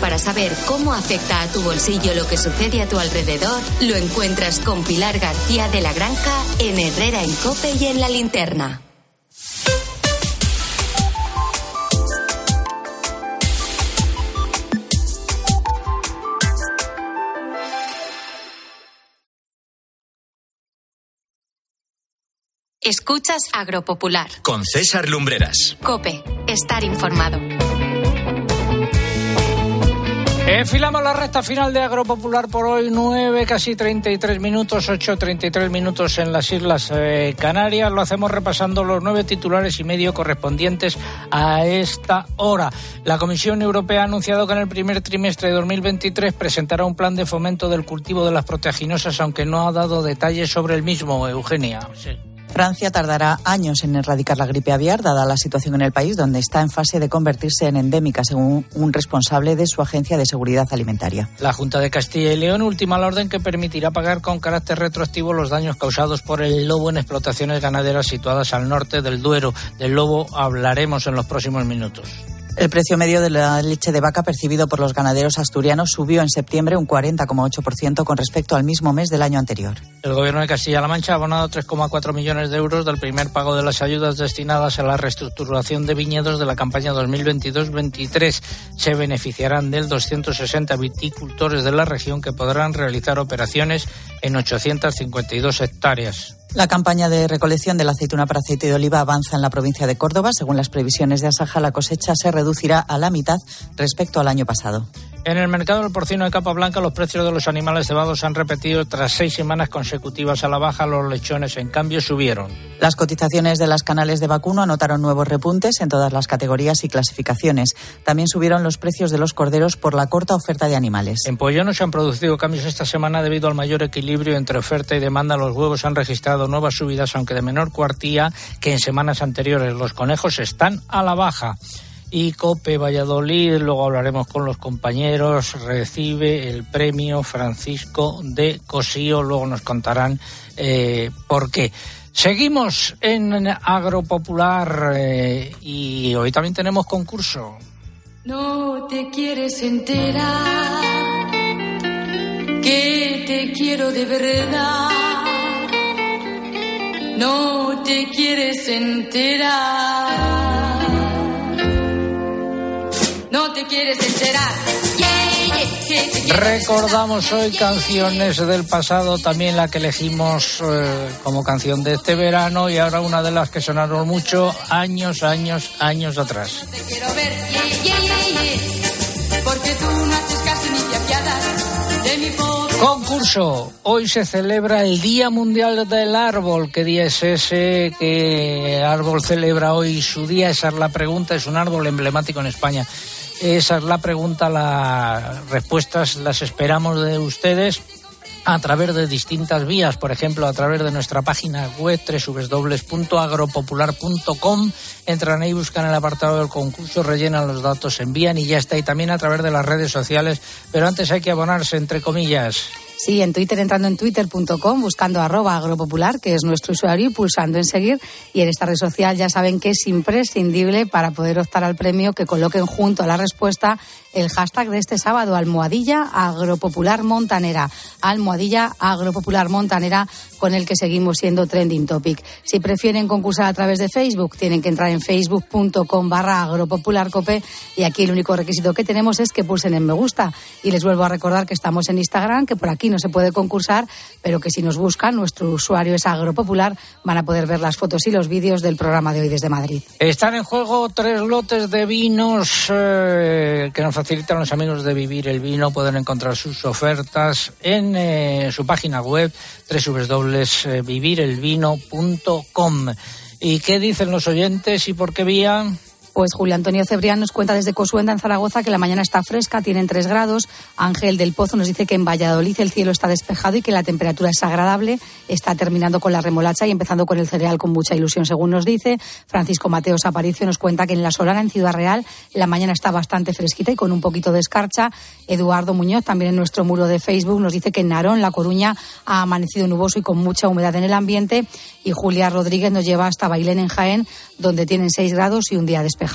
para saber cómo afecta a tu bolsillo lo que sucede a tu alrededor lo encuentras con Pilar García de la Granja en Herrera en Cope y en la Linterna. Escuchas Agropopular. Con César Lumbreras. Cope, estar informado. Enfilamos la recta final de Agropopular por hoy, 9, casi 33 minutos, 8, 33 minutos en las Islas eh, Canarias. Lo hacemos repasando los nueve titulares y medio correspondientes a esta hora. La Comisión Europea ha anunciado que en el primer trimestre de 2023 presentará un plan de fomento del cultivo de las proteaginosas, aunque no ha dado detalles sobre el mismo, Eugenia. Sí. Francia tardará años en erradicar la gripe aviar, dada la situación en el país, donde está en fase de convertirse en endémica, según un responsable de su agencia de seguridad alimentaria. La Junta de Castilla y León ultima la orden que permitirá pagar con carácter retroactivo los daños causados por el lobo en explotaciones ganaderas situadas al norte del Duero. Del lobo hablaremos en los próximos minutos. El precio medio de la leche de vaca percibido por los ganaderos asturianos subió en septiembre un 40,8% con respecto al mismo mes del año anterior. El Gobierno de Castilla-La Mancha ha abonado 3,4 millones de euros del primer pago de las ayudas destinadas a la reestructuración de viñedos de la campaña 2022-23. Se beneficiarán del 260 viticultores de la región que podrán realizar operaciones en 852 hectáreas. La campaña de recolección de la aceituna para aceite de oliva avanza en la provincia de Córdoba. Según las previsiones de Asaja, la cosecha se reducirá a la mitad respecto al año pasado. En el mercado del porcino de capa blanca, los precios de los animales cebados han repetido tras seis semanas consecutivas a la baja. Los lechones, en cambio, subieron. Las cotizaciones de las canales de vacuno anotaron nuevos repuntes en todas las categorías y clasificaciones. También subieron los precios de los corderos por la corta oferta de animales. En pollo no se han producido cambios esta semana debido al mayor equilibrio entre oferta y demanda. Los huevos han registrado nuevas subidas, aunque de menor cuartía que en semanas anteriores. Los conejos están a la baja y Cope Valladolid, luego hablaremos con los compañeros, recibe el premio Francisco de Cosío, luego nos contarán eh, por qué. Seguimos en Agropopular eh, y hoy también tenemos concurso. No te quieres enterar que te quiero de verdad. no te quieres enterar. No te quieres enterar. Recordamos hoy canciones del pasado, también la que elegimos eh, como canción de este verano y ahora una de las que sonaron mucho años, años, años atrás. Te quiero ver, ye, ye, ye, ye, porque tú no haces casi ni te apiadas de mi pobre. Concurso. Hoy se celebra el Día Mundial del Árbol. ¿Qué día es ese? ¿Qué árbol celebra hoy su día? Esa es la pregunta. Es un árbol emblemático en España. Esa es la pregunta. Las respuestas las esperamos de ustedes a través de distintas vías, por ejemplo, a través de nuestra página web www.agropopular.com. Entran ahí, buscan el apartado del concurso, rellenan los datos, envían y ya está. Y también a través de las redes sociales, pero antes hay que abonarse, entre comillas. Sí, en Twitter entrando en twitter.com, buscando arroba agropopular, que es nuestro usuario, y pulsando en seguir. Y en esta red social ya saben que es imprescindible para poder optar al premio que coloquen junto a la respuesta el hashtag de este sábado, almohadilla agropopular montanera. Almohadilla agropopular montanera, con el que seguimos siendo trending topic. Si prefieren concursar a través de Facebook, tienen que entrar en facebook.com barra agropopularcope y aquí el único requisito que tenemos es que pulsen en me gusta. Y les vuelvo a recordar que estamos en Instagram, que por aquí no se puede concursar, pero que si nos buscan, nuestro usuario es agropopular, van a poder ver las fotos y los vídeos del programa de hoy desde Madrid. Están en juego tres lotes de vinos eh, que nos facilitan los amigos de Vivir el Vino. Pueden encontrar sus ofertas en eh, su página web www.vivirelvino.com. ¿Y qué dicen los oyentes y por qué vía? Pues Julio Antonio Cebrián nos cuenta desde Cosuenda, en Zaragoza, que la mañana está fresca, tienen 3 grados. Ángel del Pozo nos dice que en Valladolid el cielo está despejado y que la temperatura es agradable. Está terminando con la remolacha y empezando con el cereal con mucha ilusión, según nos dice. Francisco Mateos Aparicio nos cuenta que en La Solana, en Ciudad Real, la mañana está bastante fresquita y con un poquito de escarcha. Eduardo Muñoz, también en nuestro muro de Facebook, nos dice que en Narón, La Coruña, ha amanecido nuboso y con mucha humedad en el ambiente. Y Julia Rodríguez nos lleva hasta Bailén, en Jaén, donde tienen 6 grados y un día despejado.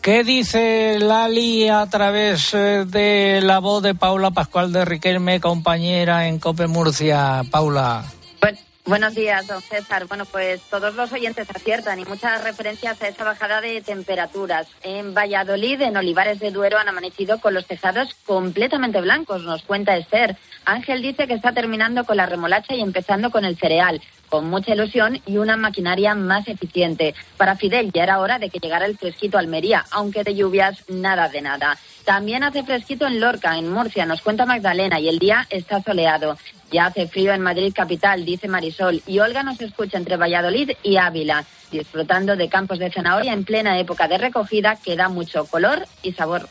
¿Qué dice Lali a través eh, de la voz de Paula Pascual de Riquelme, compañera en Cope Murcia? Paula. Buen- buenos días, don César. Bueno, pues todos los oyentes aciertan y muchas referencias a esa bajada de temperaturas. En Valladolid, en Olivares de Duero, han amanecido con los tejados completamente blancos, nos cuenta Esther. Ángel dice que está terminando con la remolacha y empezando con el cereal, con mucha ilusión y una maquinaria más eficiente. Para Fidel ya era hora de que llegara el fresquito a Almería, aunque de lluvias nada de nada. También hace fresquito en Lorca, en Murcia, nos cuenta Magdalena, y el día está soleado. Ya hace frío en Madrid capital, dice Marisol, y Olga nos escucha entre Valladolid y Ávila, disfrutando de campos de zanahoria en plena época de recogida que da mucho color y sabor.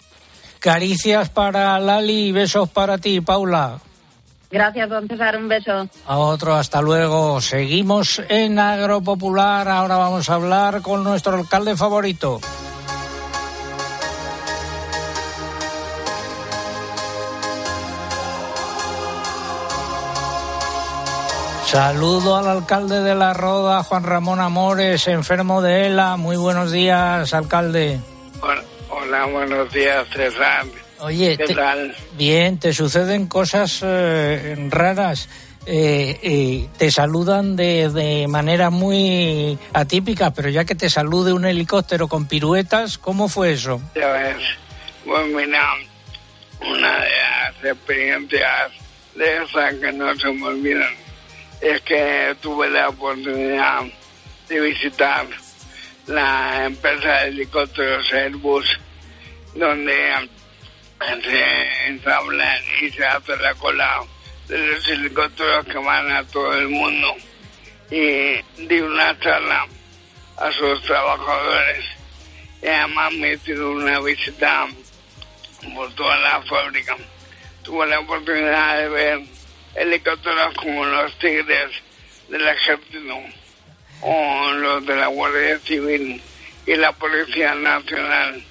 Caricias para Lali y besos para ti, Paula. Gracias, don César, un beso. A otro, hasta luego. Seguimos en Agropopular. Ahora vamos a hablar con nuestro alcalde favorito. Saludo al alcalde de La Roda, Juan Ramón Amores, enfermo de ELA. Muy buenos días, alcalde. Hola, hola, buenos días, César. Oye, ¿Qué te- tal? bien, te suceden cosas eh, raras. Eh, eh, te saludan de, de manera muy atípica, pero ya que te salude un helicóptero con piruetas, ¿cómo fue eso? Ya ves. Mira, una de las experiencias de esas que no se me olvidan es que tuve la oportunidad de visitar la empresa de helicópteros Airbus, donde se ensamblan y se hace la cola de los helicópteros que van a todo el mundo. Y di una charla a sus trabajadores y además me hicieron una visita por toda la fábrica. Tuve la oportunidad de ver helicópteros como los Tigres del Ejército o los de la Guardia Civil y la Policía Nacional.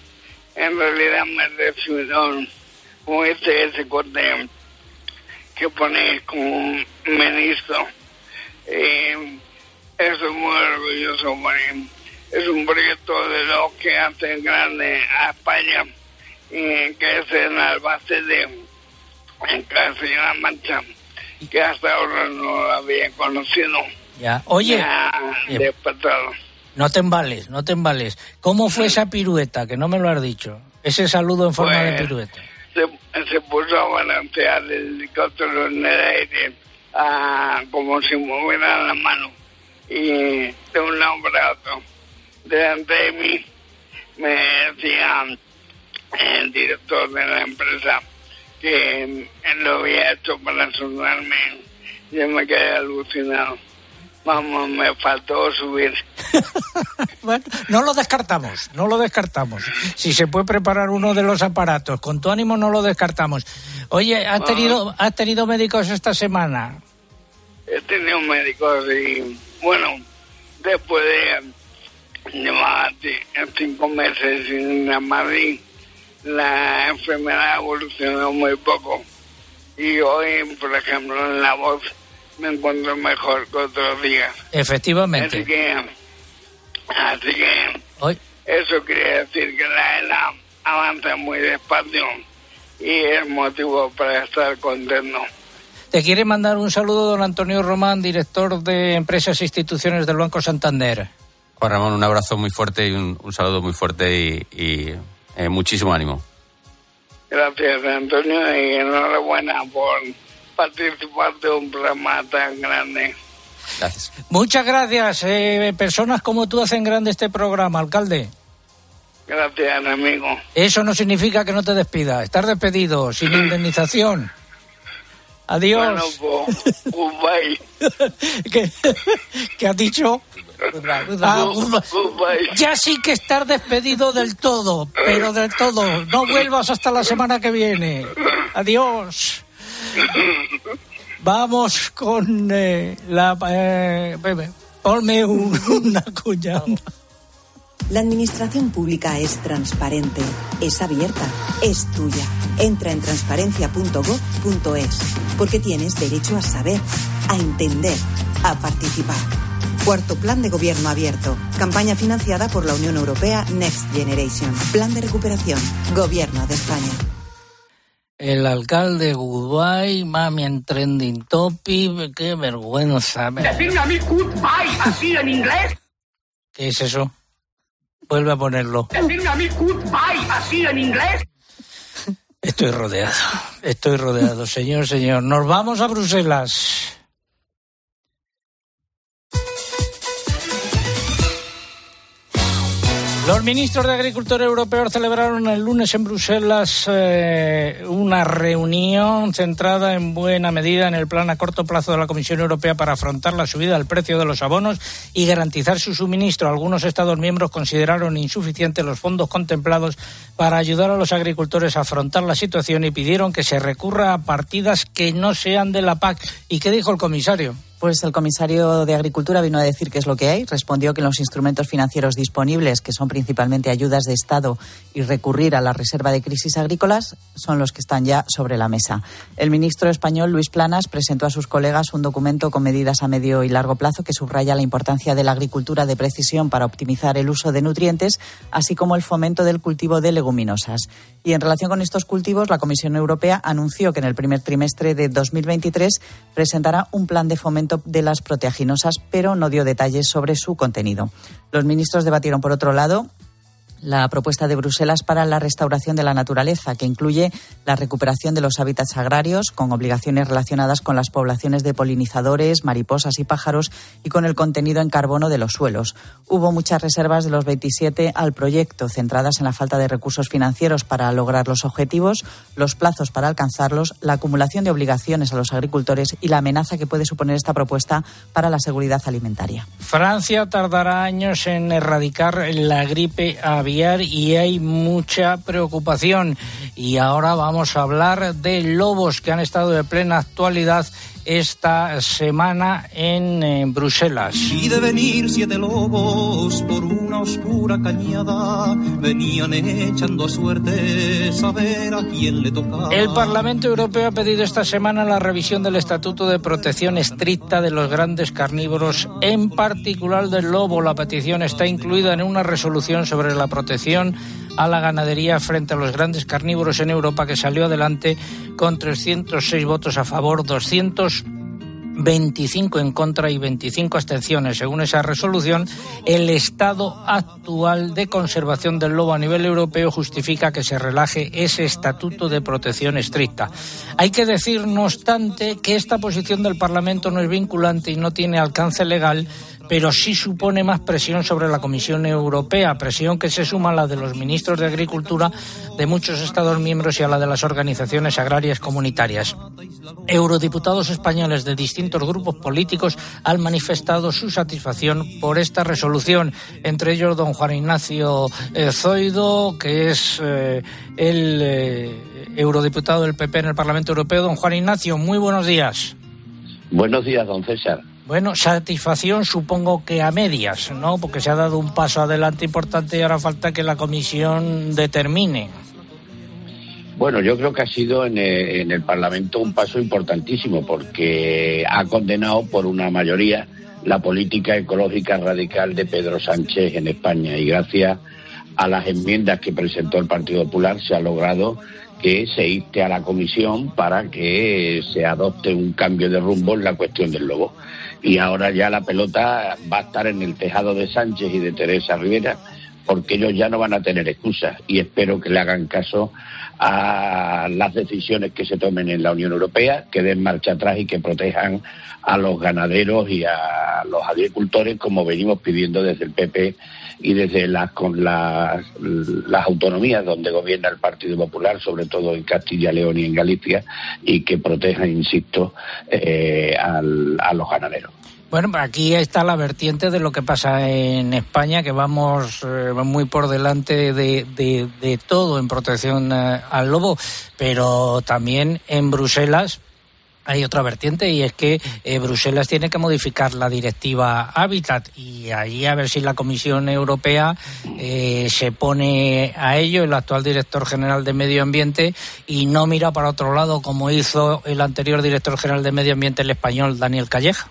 En realidad me recibieron con este ese corte que pone como ministro. Eh, estoy muy orgulloso porque es un proyecto de lo que hace grande a España que es en Albacete, en Castilla-La Mancha, que hasta ahora no lo había conocido. Ya. Oye, Me ha eh, despertado. No te embales, no te embales. ¿Cómo fue esa pirueta? Que no me lo has dicho. Ese saludo en forma de Pues, pirueta. se, se puso a balancear el helicóptero en el aire ah, como si moviera la mano y de un otro delante de mí me decía el director de la empresa que él lo había hecho para saludarme yo me quedé alucinado vamos me faltó subir Bueno, no lo descartamos, no lo descartamos. Si se puede preparar uno de los aparatos, con tu ánimo no lo descartamos. Oye, ¿has Ah. tenido, has tenido médicos esta semana? he tenido médicos y bueno después de llevar ci- cinco meses sin ir a Madrid la enfermedad evolucionó muy poco y hoy por ejemplo en la voz me encuentro mejor que otros días así Efectivamente. que así que Hoy, eso quiere decir que la ELA avanza muy despacio y es motivo para estar contento te quiere mandar un saludo don Antonio Román, director de Empresas e Instituciones del Banco Santander. Juan Ramón, un abrazo muy fuerte y un, un saludo muy fuerte y, y, eh, muchísimo ánimo. Gracias, Antonio, y enhorabuena por participar de un programa tan grande. Gracias. Muchas gracias. eh, personas como tú hacen grande este programa, alcalde. Gracias, amigo. Eso no significa que no te despida. Estar despedido, sin indemnización. Adiós. Bueno, pues, goodbye. ¿Qué, qué has dicho? Ah, ya sí que estar despedido del todo, pero del todo. No vuelvas hasta la semana que viene. Adiós. Vamos con eh, la... Eh, ponme un- una cuña. La administración pública es transparente, es abierta, es tuya. Entra en transparencia.gov.es porque tienes derecho a saber, a entender, a participar. Cuarto Plan de Gobierno Abierto. Campaña financiada por la Unión Europea Next Generation. Plan de recuperación. Gobierno de España. El alcalde Goodbye, mami en trending topic, qué vergüenza. Decirme a mí goodbye así en inglés. ¿Qué es eso? Vuelve a ponerlo. Decirme a mí goodbye así en inglés. Estoy rodeado, estoy rodeado, señor, señor. Nos vamos a Bruselas. Los ministros de Agricultura europeos celebraron el lunes en Bruselas eh, una reunión centrada en buena medida en el plan a corto plazo de la Comisión Europea para afrontar la subida del precio de los abonos y garantizar su suministro. Algunos Estados miembros consideraron insuficientes los fondos contemplados para ayudar a los agricultores a afrontar la situación y pidieron que se recurra a partidas que no sean de la PAC. ¿Y qué dijo el comisario? Pues el comisario de Agricultura vino a decir qué es lo que hay. Respondió que los instrumentos financieros disponibles, que son principalmente ayudas de Estado y recurrir a la reserva de crisis agrícolas, son los que están ya sobre la mesa. El ministro español, Luis Planas, presentó a sus colegas un documento con medidas a medio y largo plazo que subraya la importancia de la agricultura de precisión para optimizar el uso de nutrientes, así como el fomento del cultivo de leguminosas. Y en relación con estos cultivos, la Comisión Europea anunció que en el primer trimestre de 2023 presentará un plan de fomento de las proteaginosas, pero no dio detalles sobre su contenido. Los ministros debatieron, por otro lado, la propuesta de Bruselas para la restauración de la naturaleza, que incluye la recuperación de los hábitats agrarios, con obligaciones relacionadas con las poblaciones de polinizadores, mariposas y pájaros, y con el contenido en carbono de los suelos. Hubo muchas reservas de los 27 al proyecto, centradas en la falta de recursos financieros para lograr los objetivos, los plazos para alcanzarlos, la acumulación de obligaciones a los agricultores y la amenaza que puede suponer esta propuesta para la seguridad alimentaria. Francia tardará años en erradicar la gripe aviar y hay mucha preocupación. Y ahora vamos a hablar de lobos que han estado de plena actualidad esta semana en, eh, Bruselas. Y de venir siete lobos por una oscura cañada, venían echando a suerte saber a quién le tocaba. El Parlamento Europeo ha pedido esta semana la revisión del Estatuto de Protección Estricta de los grandes carnívoros, en particular del lobo. La petición está incluida en una resolución sobre la protección a la ganadería frente a los grandes carnívoros en Europa que salió adelante con 306 votos a favor, 200 25 en contra y 25 abstenciones. Según esa resolución, el estado actual de conservación del lobo a nivel europeo justifica que se relaje ese estatuto de protección estricta. Hay que decir, no obstante, que esta posición del Parlamento no es vinculante y no tiene alcance legal pero sí supone más presión sobre la Comisión Europea, presión que se suma a la de los ministros de Agricultura de muchos Estados miembros y a la de las organizaciones agrarias comunitarias. Eurodiputados españoles de distintos grupos políticos han manifestado su satisfacción por esta resolución, entre ellos don Juan Ignacio eh, Zoido, que es eh, el eh, eurodiputado del PP en el Parlamento Europeo. Don Juan Ignacio, muy buenos días. Buenos días, don César. Bueno, satisfacción supongo que a medias, ¿no? Porque se ha dado un paso adelante importante y ahora falta que la comisión determine. Bueno, yo creo que ha sido en el, Parlamento un paso importantísimo porque ha condenado por una mayoría la política ecológica radical de Pedro Sánchez en España y gracias a las enmiendas que presentó el Partido Popular se ha logrado que se inste a la comisión para que se adopte un cambio de rumbo en la cuestión del lobo y ahora ya la pelota va a estar en el tejado de Sánchez y de Teresa Rivera porque ellos ya no van a tener excusas y espero que le hagan caso a las decisiones que se tomen en la Unión Europea, que den marcha atrás y que protejan a los ganaderos y a los agricultores como venimos pidiendo desde el PP y desde las con las, autonomías donde gobierna el Partido Popular, sobre todo en Castilla León y en Galicia, y que protejan, insisto, eh, a los ganaderos. Bueno, aquí está la vertiente de lo que pasa en España, que vamos eh, muy por delante de, todo en protección eh, al lobo, pero también en Bruselas hay otra vertiente y es que eh, Bruselas tiene que modificar la directiva Habitat y allí a ver si la Comisión Europea se pone a ello, el actual director general de Medio Ambiente, y no mira para otro lado como hizo el anterior director general de Medio Ambiente, el español Daniel Calleja.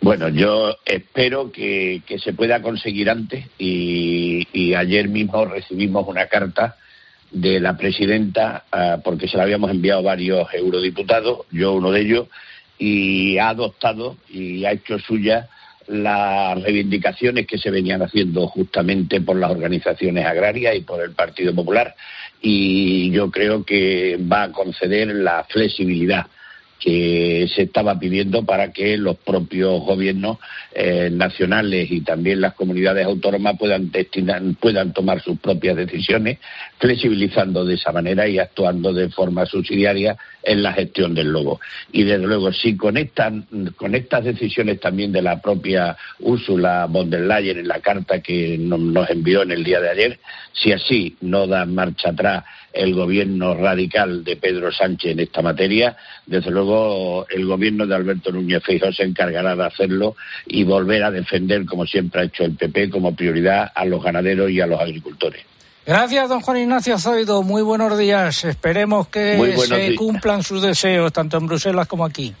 Bueno, yo espero que, se pueda conseguir antes y, ayer mismo recibimos una carta de la presidenta, ah, porque se la habíamos enviado varios eurodiputados, yo uno de ellos, y ha adoptado y ha hecho suya las reivindicaciones que se venían haciendo justamente por las organizaciones agrarias y por el Partido Popular. Y yo creo que va a conceder la flexibilidad que se estaba pidiendo para que los propios gobiernos eh, nacionales y también las comunidades autónomas puedan, tomar sus propias decisiones, flexibilizando de esa manera y actuando de forma subsidiaria en la gestión del lobo. Y desde luego, si con estas, decisiones también de la propia Úrsula von der Leyen en la carta que nos envió en el día de ayer, si así no da marcha atrás el gobierno radical de Pedro Sánchez en esta materia. Desde luego, el gobierno de Alberto Núñez Feijóo se encargará de hacerlo y volver a defender, como siempre ha hecho el PP, como prioridad a los ganaderos y a los agricultores. Gracias, don Juan Ignacio Zoido. Muy buenos días. Esperemos que se cumplan sus deseos, tanto en Bruselas como aquí.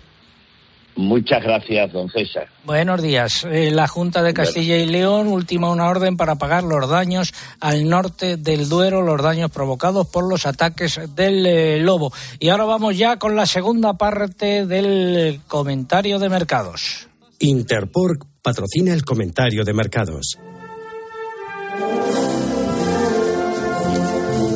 Muchas gracias, don César. Buenos días. Eh, la Junta de Castilla y León ultima una orden para pagar los daños al norte del Duero, los daños provocados por los ataques del eh, lobo. Y ahora vamos ya con la segunda parte del comentario de mercados. Interpork patrocina el comentario de mercados.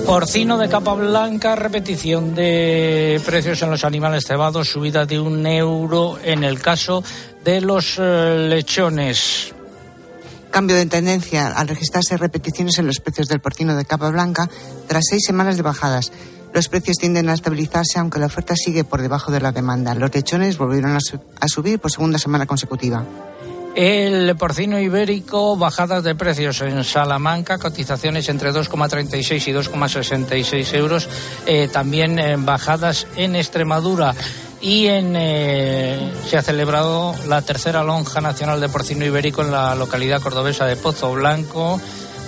Porcino de capa blanca, repetición de precios en los animales cebados, subida de un euro en el caso de los eh, lechones. Cambio de tendencia al registrarse repeticiones en los precios del porcino de capa blanca tras seis semanas de bajadas. Los precios tienden a estabilizarse aunque la oferta sigue por debajo de la demanda. Los lechones volvieron a subir por segunda semana consecutiva. El porcino ibérico, bajadas de precios en Salamanca, cotizaciones entre 2,36 y 2,66 euros, eh, también eh, bajadas en Extremadura. Y en, eh, se ha celebrado la tercera lonja nacional de porcino ibérico en la localidad cordobesa de Pozo Blanco.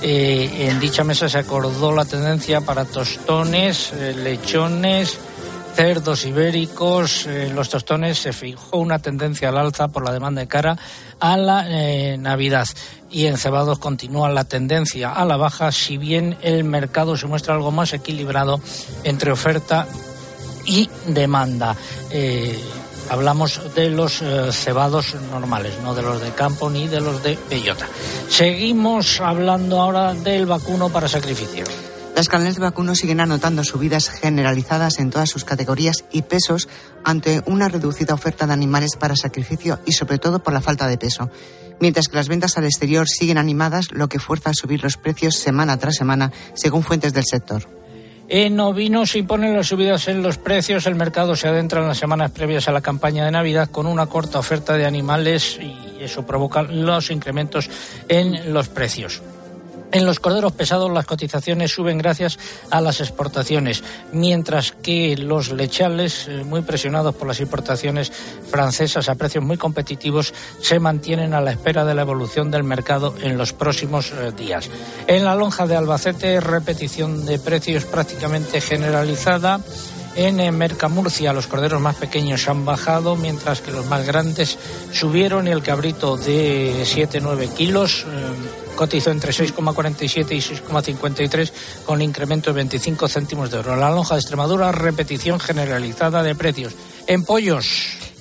en dicha mesa se acordó la tendencia para tostones, lechones, cerdos ibéricos, en los tostones se fijó una tendencia al alza por la demanda de cara a la eh, Navidad. Y en cebados continúa la tendencia a la baja, si bien el mercado se muestra algo más equilibrado entre oferta y demanda. Eh, Hablamos de los eh, cebados normales, no de los de campo ni de los de bellota. Seguimos hablando ahora del vacuno para sacrificio. Las carnes de vacuno siguen anotando subidas generalizadas en todas sus categorías y pesos ante una reducida oferta de animales para sacrificio y sobre todo por la falta de peso. Mientras que las ventas al exterior siguen animadas, lo que fuerza a subir los precios semana tras semana, según fuentes del sector. En ovino se imponen las subidas en los precios. El mercado se adentra en las semanas previas a la campaña de Navidad con una corta oferta de animales y eso provoca los incrementos en los precios. En los corderos pesados las cotizaciones suben gracias a las exportaciones, mientras que los lechales, eh, muy presionados por las importaciones francesas a precios muy competitivos, se mantienen a la espera de la evolución del mercado en los próximos eh, días. En la lonja de Albacete, repetición de precios prácticamente generalizada. En eh, Mercamurcia los corderos más pequeños han bajado, mientras que los más grandes subieron y el cabrito de 7-9 kilos cotizó entre 6,47 y 6,53 con incremento de 25 céntimos de euro. La lonja de Extremadura, repetición generalizada de precios. En pollos.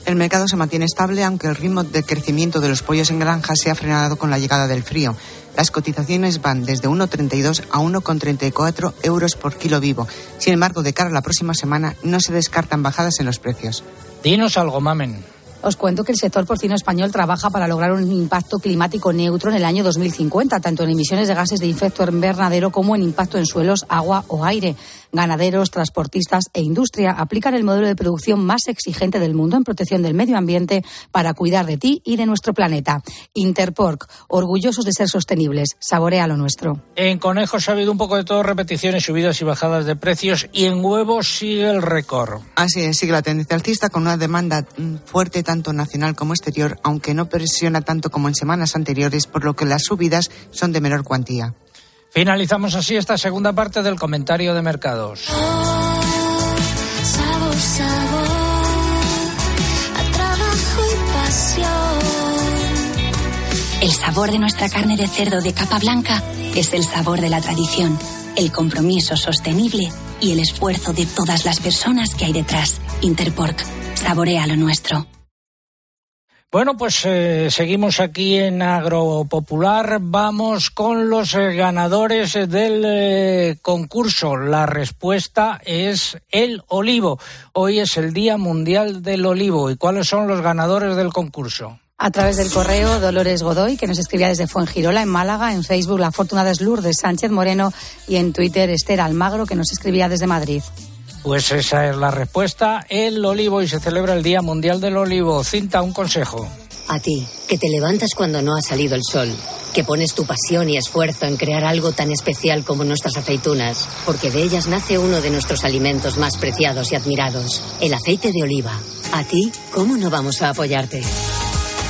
El mercado se mantiene estable, aunque el ritmo de crecimiento de los pollos en granja se ha frenado con la llegada del frío. Las cotizaciones van desde 1,32 a 1,34 euros por kilo vivo. Sin embargo, de cara a la próxima semana no se descartan bajadas en los precios. Dinos algo, mamen. Os cuento que el sector porcino español trabaja para lograr un impacto climático neutro en el año 2050, tanto en emisiones de gases de efecto invernadero como en impacto en suelos, agua o aire. Ganaderos, transportistas e industria aplican el modelo de producción más exigente del mundo en protección del medio ambiente para cuidar de ti y de nuestro planeta. Interpork, orgullosos de ser sostenibles. Saborea lo nuestro. En conejos ha habido un poco de todo, repeticiones, subidas y bajadas de precios y en huevos sigue el récord. Así es, sigue la tendencia alcista con una demanda mm, fuerte tanto nacional como exterior, aunque no presiona tanto como en semanas anteriores, por lo que las subidas son de menor cuantía. Finalizamos así esta segunda parte del comentario de mercados. Sabor, sabor, a trabajo y pasión. El sabor de nuestra carne de cerdo de capa blanca es el sabor de la tradición, el compromiso sostenible y el esfuerzo de todas las personas que hay detrás. Interpork, saborea lo nuestro. Bueno, pues eh, seguimos aquí en Agropopular. Vamos con los eh, ganadores del eh, concurso. La respuesta es el olivo. Hoy es el Día Mundial del Olivo. ¿Y cuáles son los ganadores del concurso? A través del correo Dolores Godoy, que nos escribía desde Fuengirola, en Málaga, en Facebook La Afortunada es Lourdes Sánchez Moreno y en Twitter Esther Almagro, que nos escribía desde Madrid. Pues esa es la respuesta, el olivo y se celebra el Día Mundial del Olivo. Cinta, un consejo. A ti, que te levantas cuando no ha salido el sol, que pones tu pasión y esfuerzo en crear algo tan especial como nuestras aceitunas, porque de ellas nace uno de nuestros alimentos más preciados y admirados, el aceite de oliva. A ti, ¿cómo no vamos a apoyarte?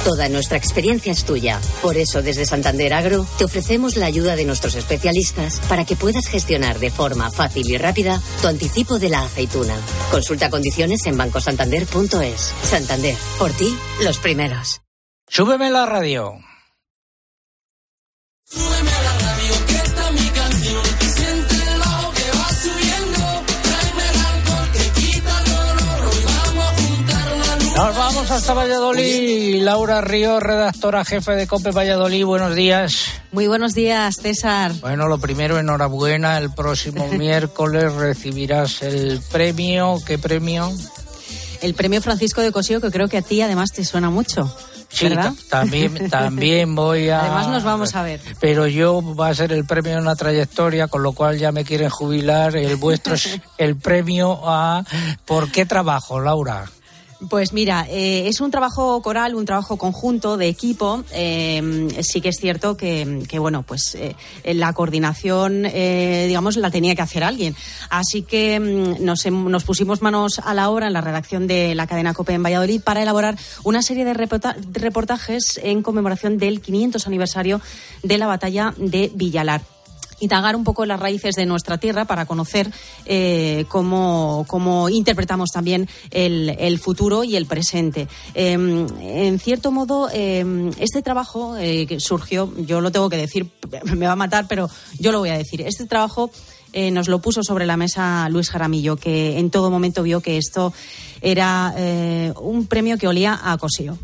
Toda nuestra experiencia es tuya. Por eso, desde Santander Agro, te ofrecemos la ayuda de nuestros especialistas para que puedas gestionar de forma fácil y rápida tu anticipo de la aceituna. Consulta condiciones en bancosantander.es. Santander, por ti, los primeros. Súbeme la radio. Nos vamos hasta Valladolid. Laura Río, redactora jefe de COPE Valladolid. Buenos días. Muy buenos días, César. Bueno, lo primero, enhorabuena. El próximo miércoles recibirás el premio. ¿Qué premio? El premio Francisco de Cosío, que creo que a ti además te suena mucho. Sí, también, también voy a... Además nos vamos a ver. Pero yo va a ser el premio de una trayectoria, con lo cual ya me quieren jubilar. El vuestro es el premio a... ¿Por qué trabajo, Laura? Pues mira, eh, es un trabajo coral, un trabajo conjunto de equipo. Eh, sí que es cierto que, bueno, pues eh, la coordinación, eh, digamos, la tenía que hacer alguien. Así que mm, nos, nos pusimos manos a la obra en la redacción de la cadena COPE en Valladolid para elaborar una serie de reportajes en conmemoración del 500 aniversario de la batalla de Villalar indagar un poco las raíces de nuestra tierra para conocer eh, cómo, cómo interpretamos también el, el futuro y el presente. Eh, en cierto modo, eh, este trabajo eh, que surgió, yo lo tengo que decir, me va a matar, pero yo lo voy a decir. Este trabajo eh, nos lo puso sobre la mesa Luis Jaramillo, que en todo momento vio que esto era un premio que olía a cosío.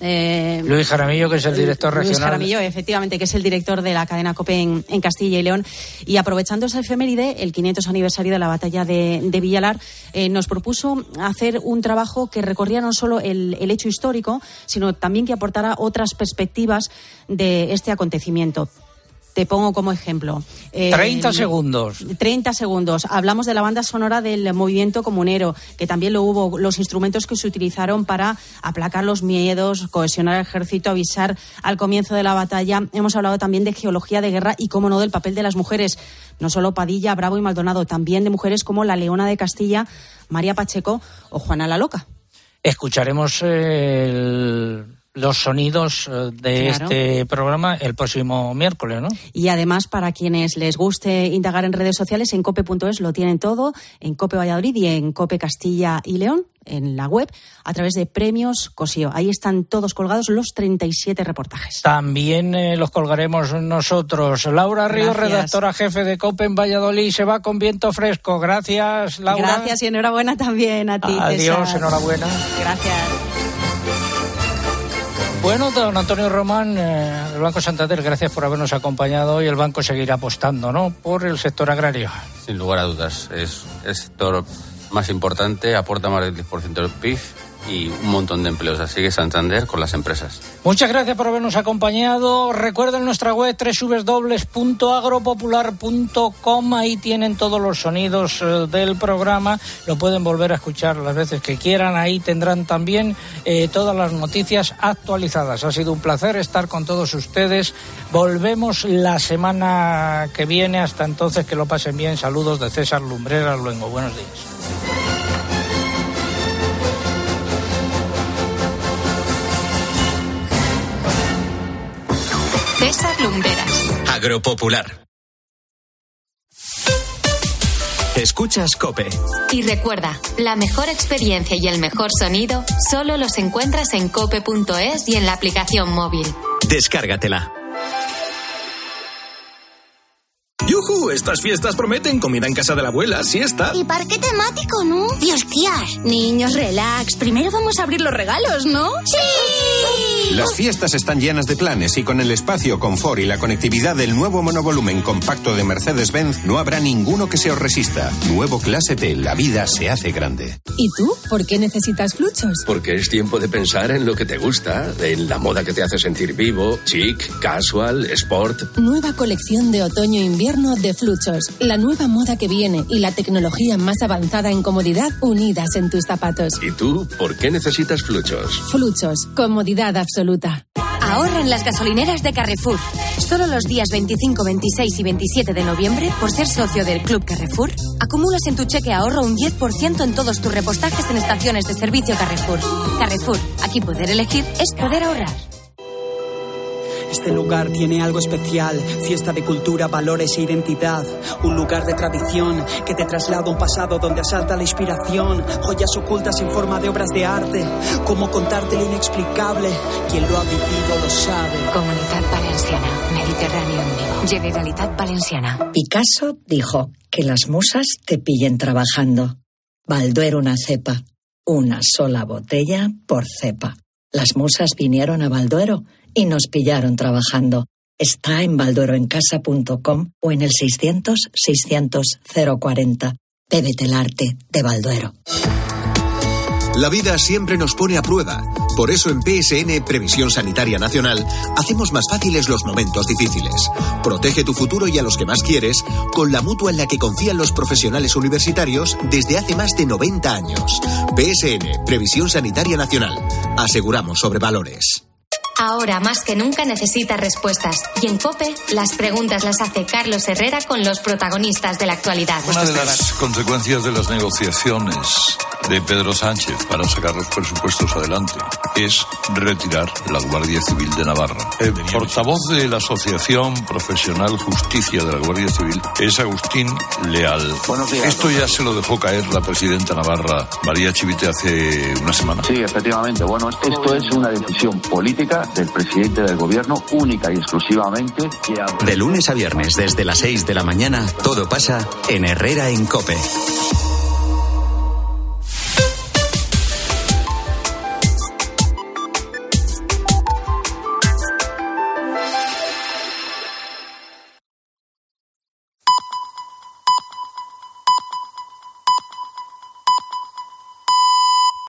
Eh, Luis Jaramillo, que es el director regional. Luis Jaramillo, efectivamente, que es el director de la cadena COPE en, en Castilla y León. Y aprovechando esa efeméride, el 500 aniversario de la batalla de, de Villalar, eh, nos propuso hacer un trabajo que recorría no solo el, el hecho histórico, sino también que aportara otras perspectivas de este acontecimiento. Te pongo como ejemplo. Eh, 30 segundos. 30 segundos. Hablamos de la banda sonora del movimiento comunero, que también lo hubo, los instrumentos que se utilizaron para aplacar los miedos, cohesionar el ejército, avisar al comienzo de la batalla. Hemos hablado también de geología de guerra y, cómo no, del papel de las mujeres. No solo Padilla, Bravo y Maldonado, también de mujeres como la Leona de Castilla, María Pacheco o Juana la Loca. Escucharemos el los sonidos eh, de claro. este programa el próximo miércoles, ¿no? Y además, para quienes les guste indagar en redes sociales, en cope.es lo tienen todo, en Cope Valladolid y en Cope Castilla y León, en la web, a través de premios Cosío. Ahí están todos colgados los 37 reportajes. También eh, los colgaremos nosotros. Laura Ríos, redactora jefe de Cope en Valladolid, se va con viento fresco. Gracias, Laura. Gracias y enhorabuena también a ti. Adiós, César. enhorabuena. Gracias. Bueno, don Antonio Román, eh, del Banco Santander, gracias por habernos acompañado hoy. El banco seguirá apostando, ¿no?, por el sector agrario. Sin lugar a dudas, es el sector más importante, aporta más del 10% del PIB y un montón de empleos. Así que Santander con las empresas. Muchas gracias por habernos acompañado. Recuerden nuestra web www.agropopular.com. Ahí tienen todos los sonidos eh, del programa. Lo pueden volver a escuchar las veces que quieran. Ahí tendrán también eh, todas las noticias actualizadas. Ha sido un placer estar con todos ustedes. Volvemos la semana que viene. Hasta entonces, que lo pasen bien. Saludos de César Lumbreras Luengo. Buenos días. Agropopular. Escuchas Cope. Y recuerda, la mejor experiencia y el mejor sonido solo los encuentras en cope.es y en la aplicación móvil. Descárgatela. ¡Yujú! Estas fiestas prometen comida en casa de la abuela, siesta. Y parque temático, ¿no? Dios, tías. Niños, relax. Primero vamos a abrir los regalos, ¿no? ¡Sí! Las fiestas están llenas de planes y con el espacio, confort y la conectividad del nuevo monovolumen compacto de Mercedes-Benz no habrá ninguno que se os resista. Nuevo Clase T, la vida se hace grande. ¿Y tú? ¿Por qué necesitas fluchos? Porque es tiempo de pensar en lo que te gusta, en la moda que te hace sentir vivo, chic, casual, sport. Nueva colección de otoño-invierno de Fluchos, la nueva moda que viene y la tecnología más avanzada en comodidad unidas en tus zapatos. ¿Y tú por qué necesitas Fluchos? Fluchos, comodidad absoluta. Ahorra en las gasolineras de Carrefour. Solo los días 25, 26 y 27 de noviembre, por ser socio del Club Carrefour, acumulas en tu cheque ahorro un 10% en todos tus repostajes en estaciones de servicio Carrefour. Carrefour, aquí poder elegir es poder ahorrar. Este lugar tiene algo especial, fiesta de cultura, valores e identidad. Un lugar de tradición que te traslada a un pasado donde asalta la inspiración. Joyas ocultas en forma de obras de arte. Cómo contarte lo inexplicable. Quien lo ha vivido lo sabe. Comunidad Valenciana, Mediterráneo en vivo. Generalitat Valenciana. Picasso dijo que las musas te pillen trabajando. Balduero una cepa. Una sola botella por cepa. Las musas vinieron a Balduero y nos pillaron trabajando. Está en baldueroencasa.com o en el 600-600-040. Bébete el arte de Balduero. La vida siempre nos pone a prueba. Por eso en PSN Previsión Sanitaria Nacional hacemos más fáciles los momentos difíciles. Protege tu futuro y a los que más quieres con la mutua en la que confían los profesionales universitarios desde hace más de 90 años. PSN Previsión Sanitaria Nacional. Aseguramos sobre valores. Ahora más que nunca necesita respuestas. Y en COPE, las preguntas las hace Carlos Herrera con los protagonistas de la actualidad. Una de las consecuencias de las negociaciones de Pedro Sánchez para sacar los presupuestos adelante es retirar la Guardia Civil de Navarra. El portavoz de la Asociación Profesional Justicia de la Guardia Civil es Agustín Leal. Esto ya se lo dejó caer la presidenta Navarra, María Chivite, hace una semana. Sí, efectivamente. Bueno, esto es una decisión política del presidente del gobierno, única y exclusivamente. De lunes a viernes, desde las 6 de la mañana, todo pasa en Herrera en Cope.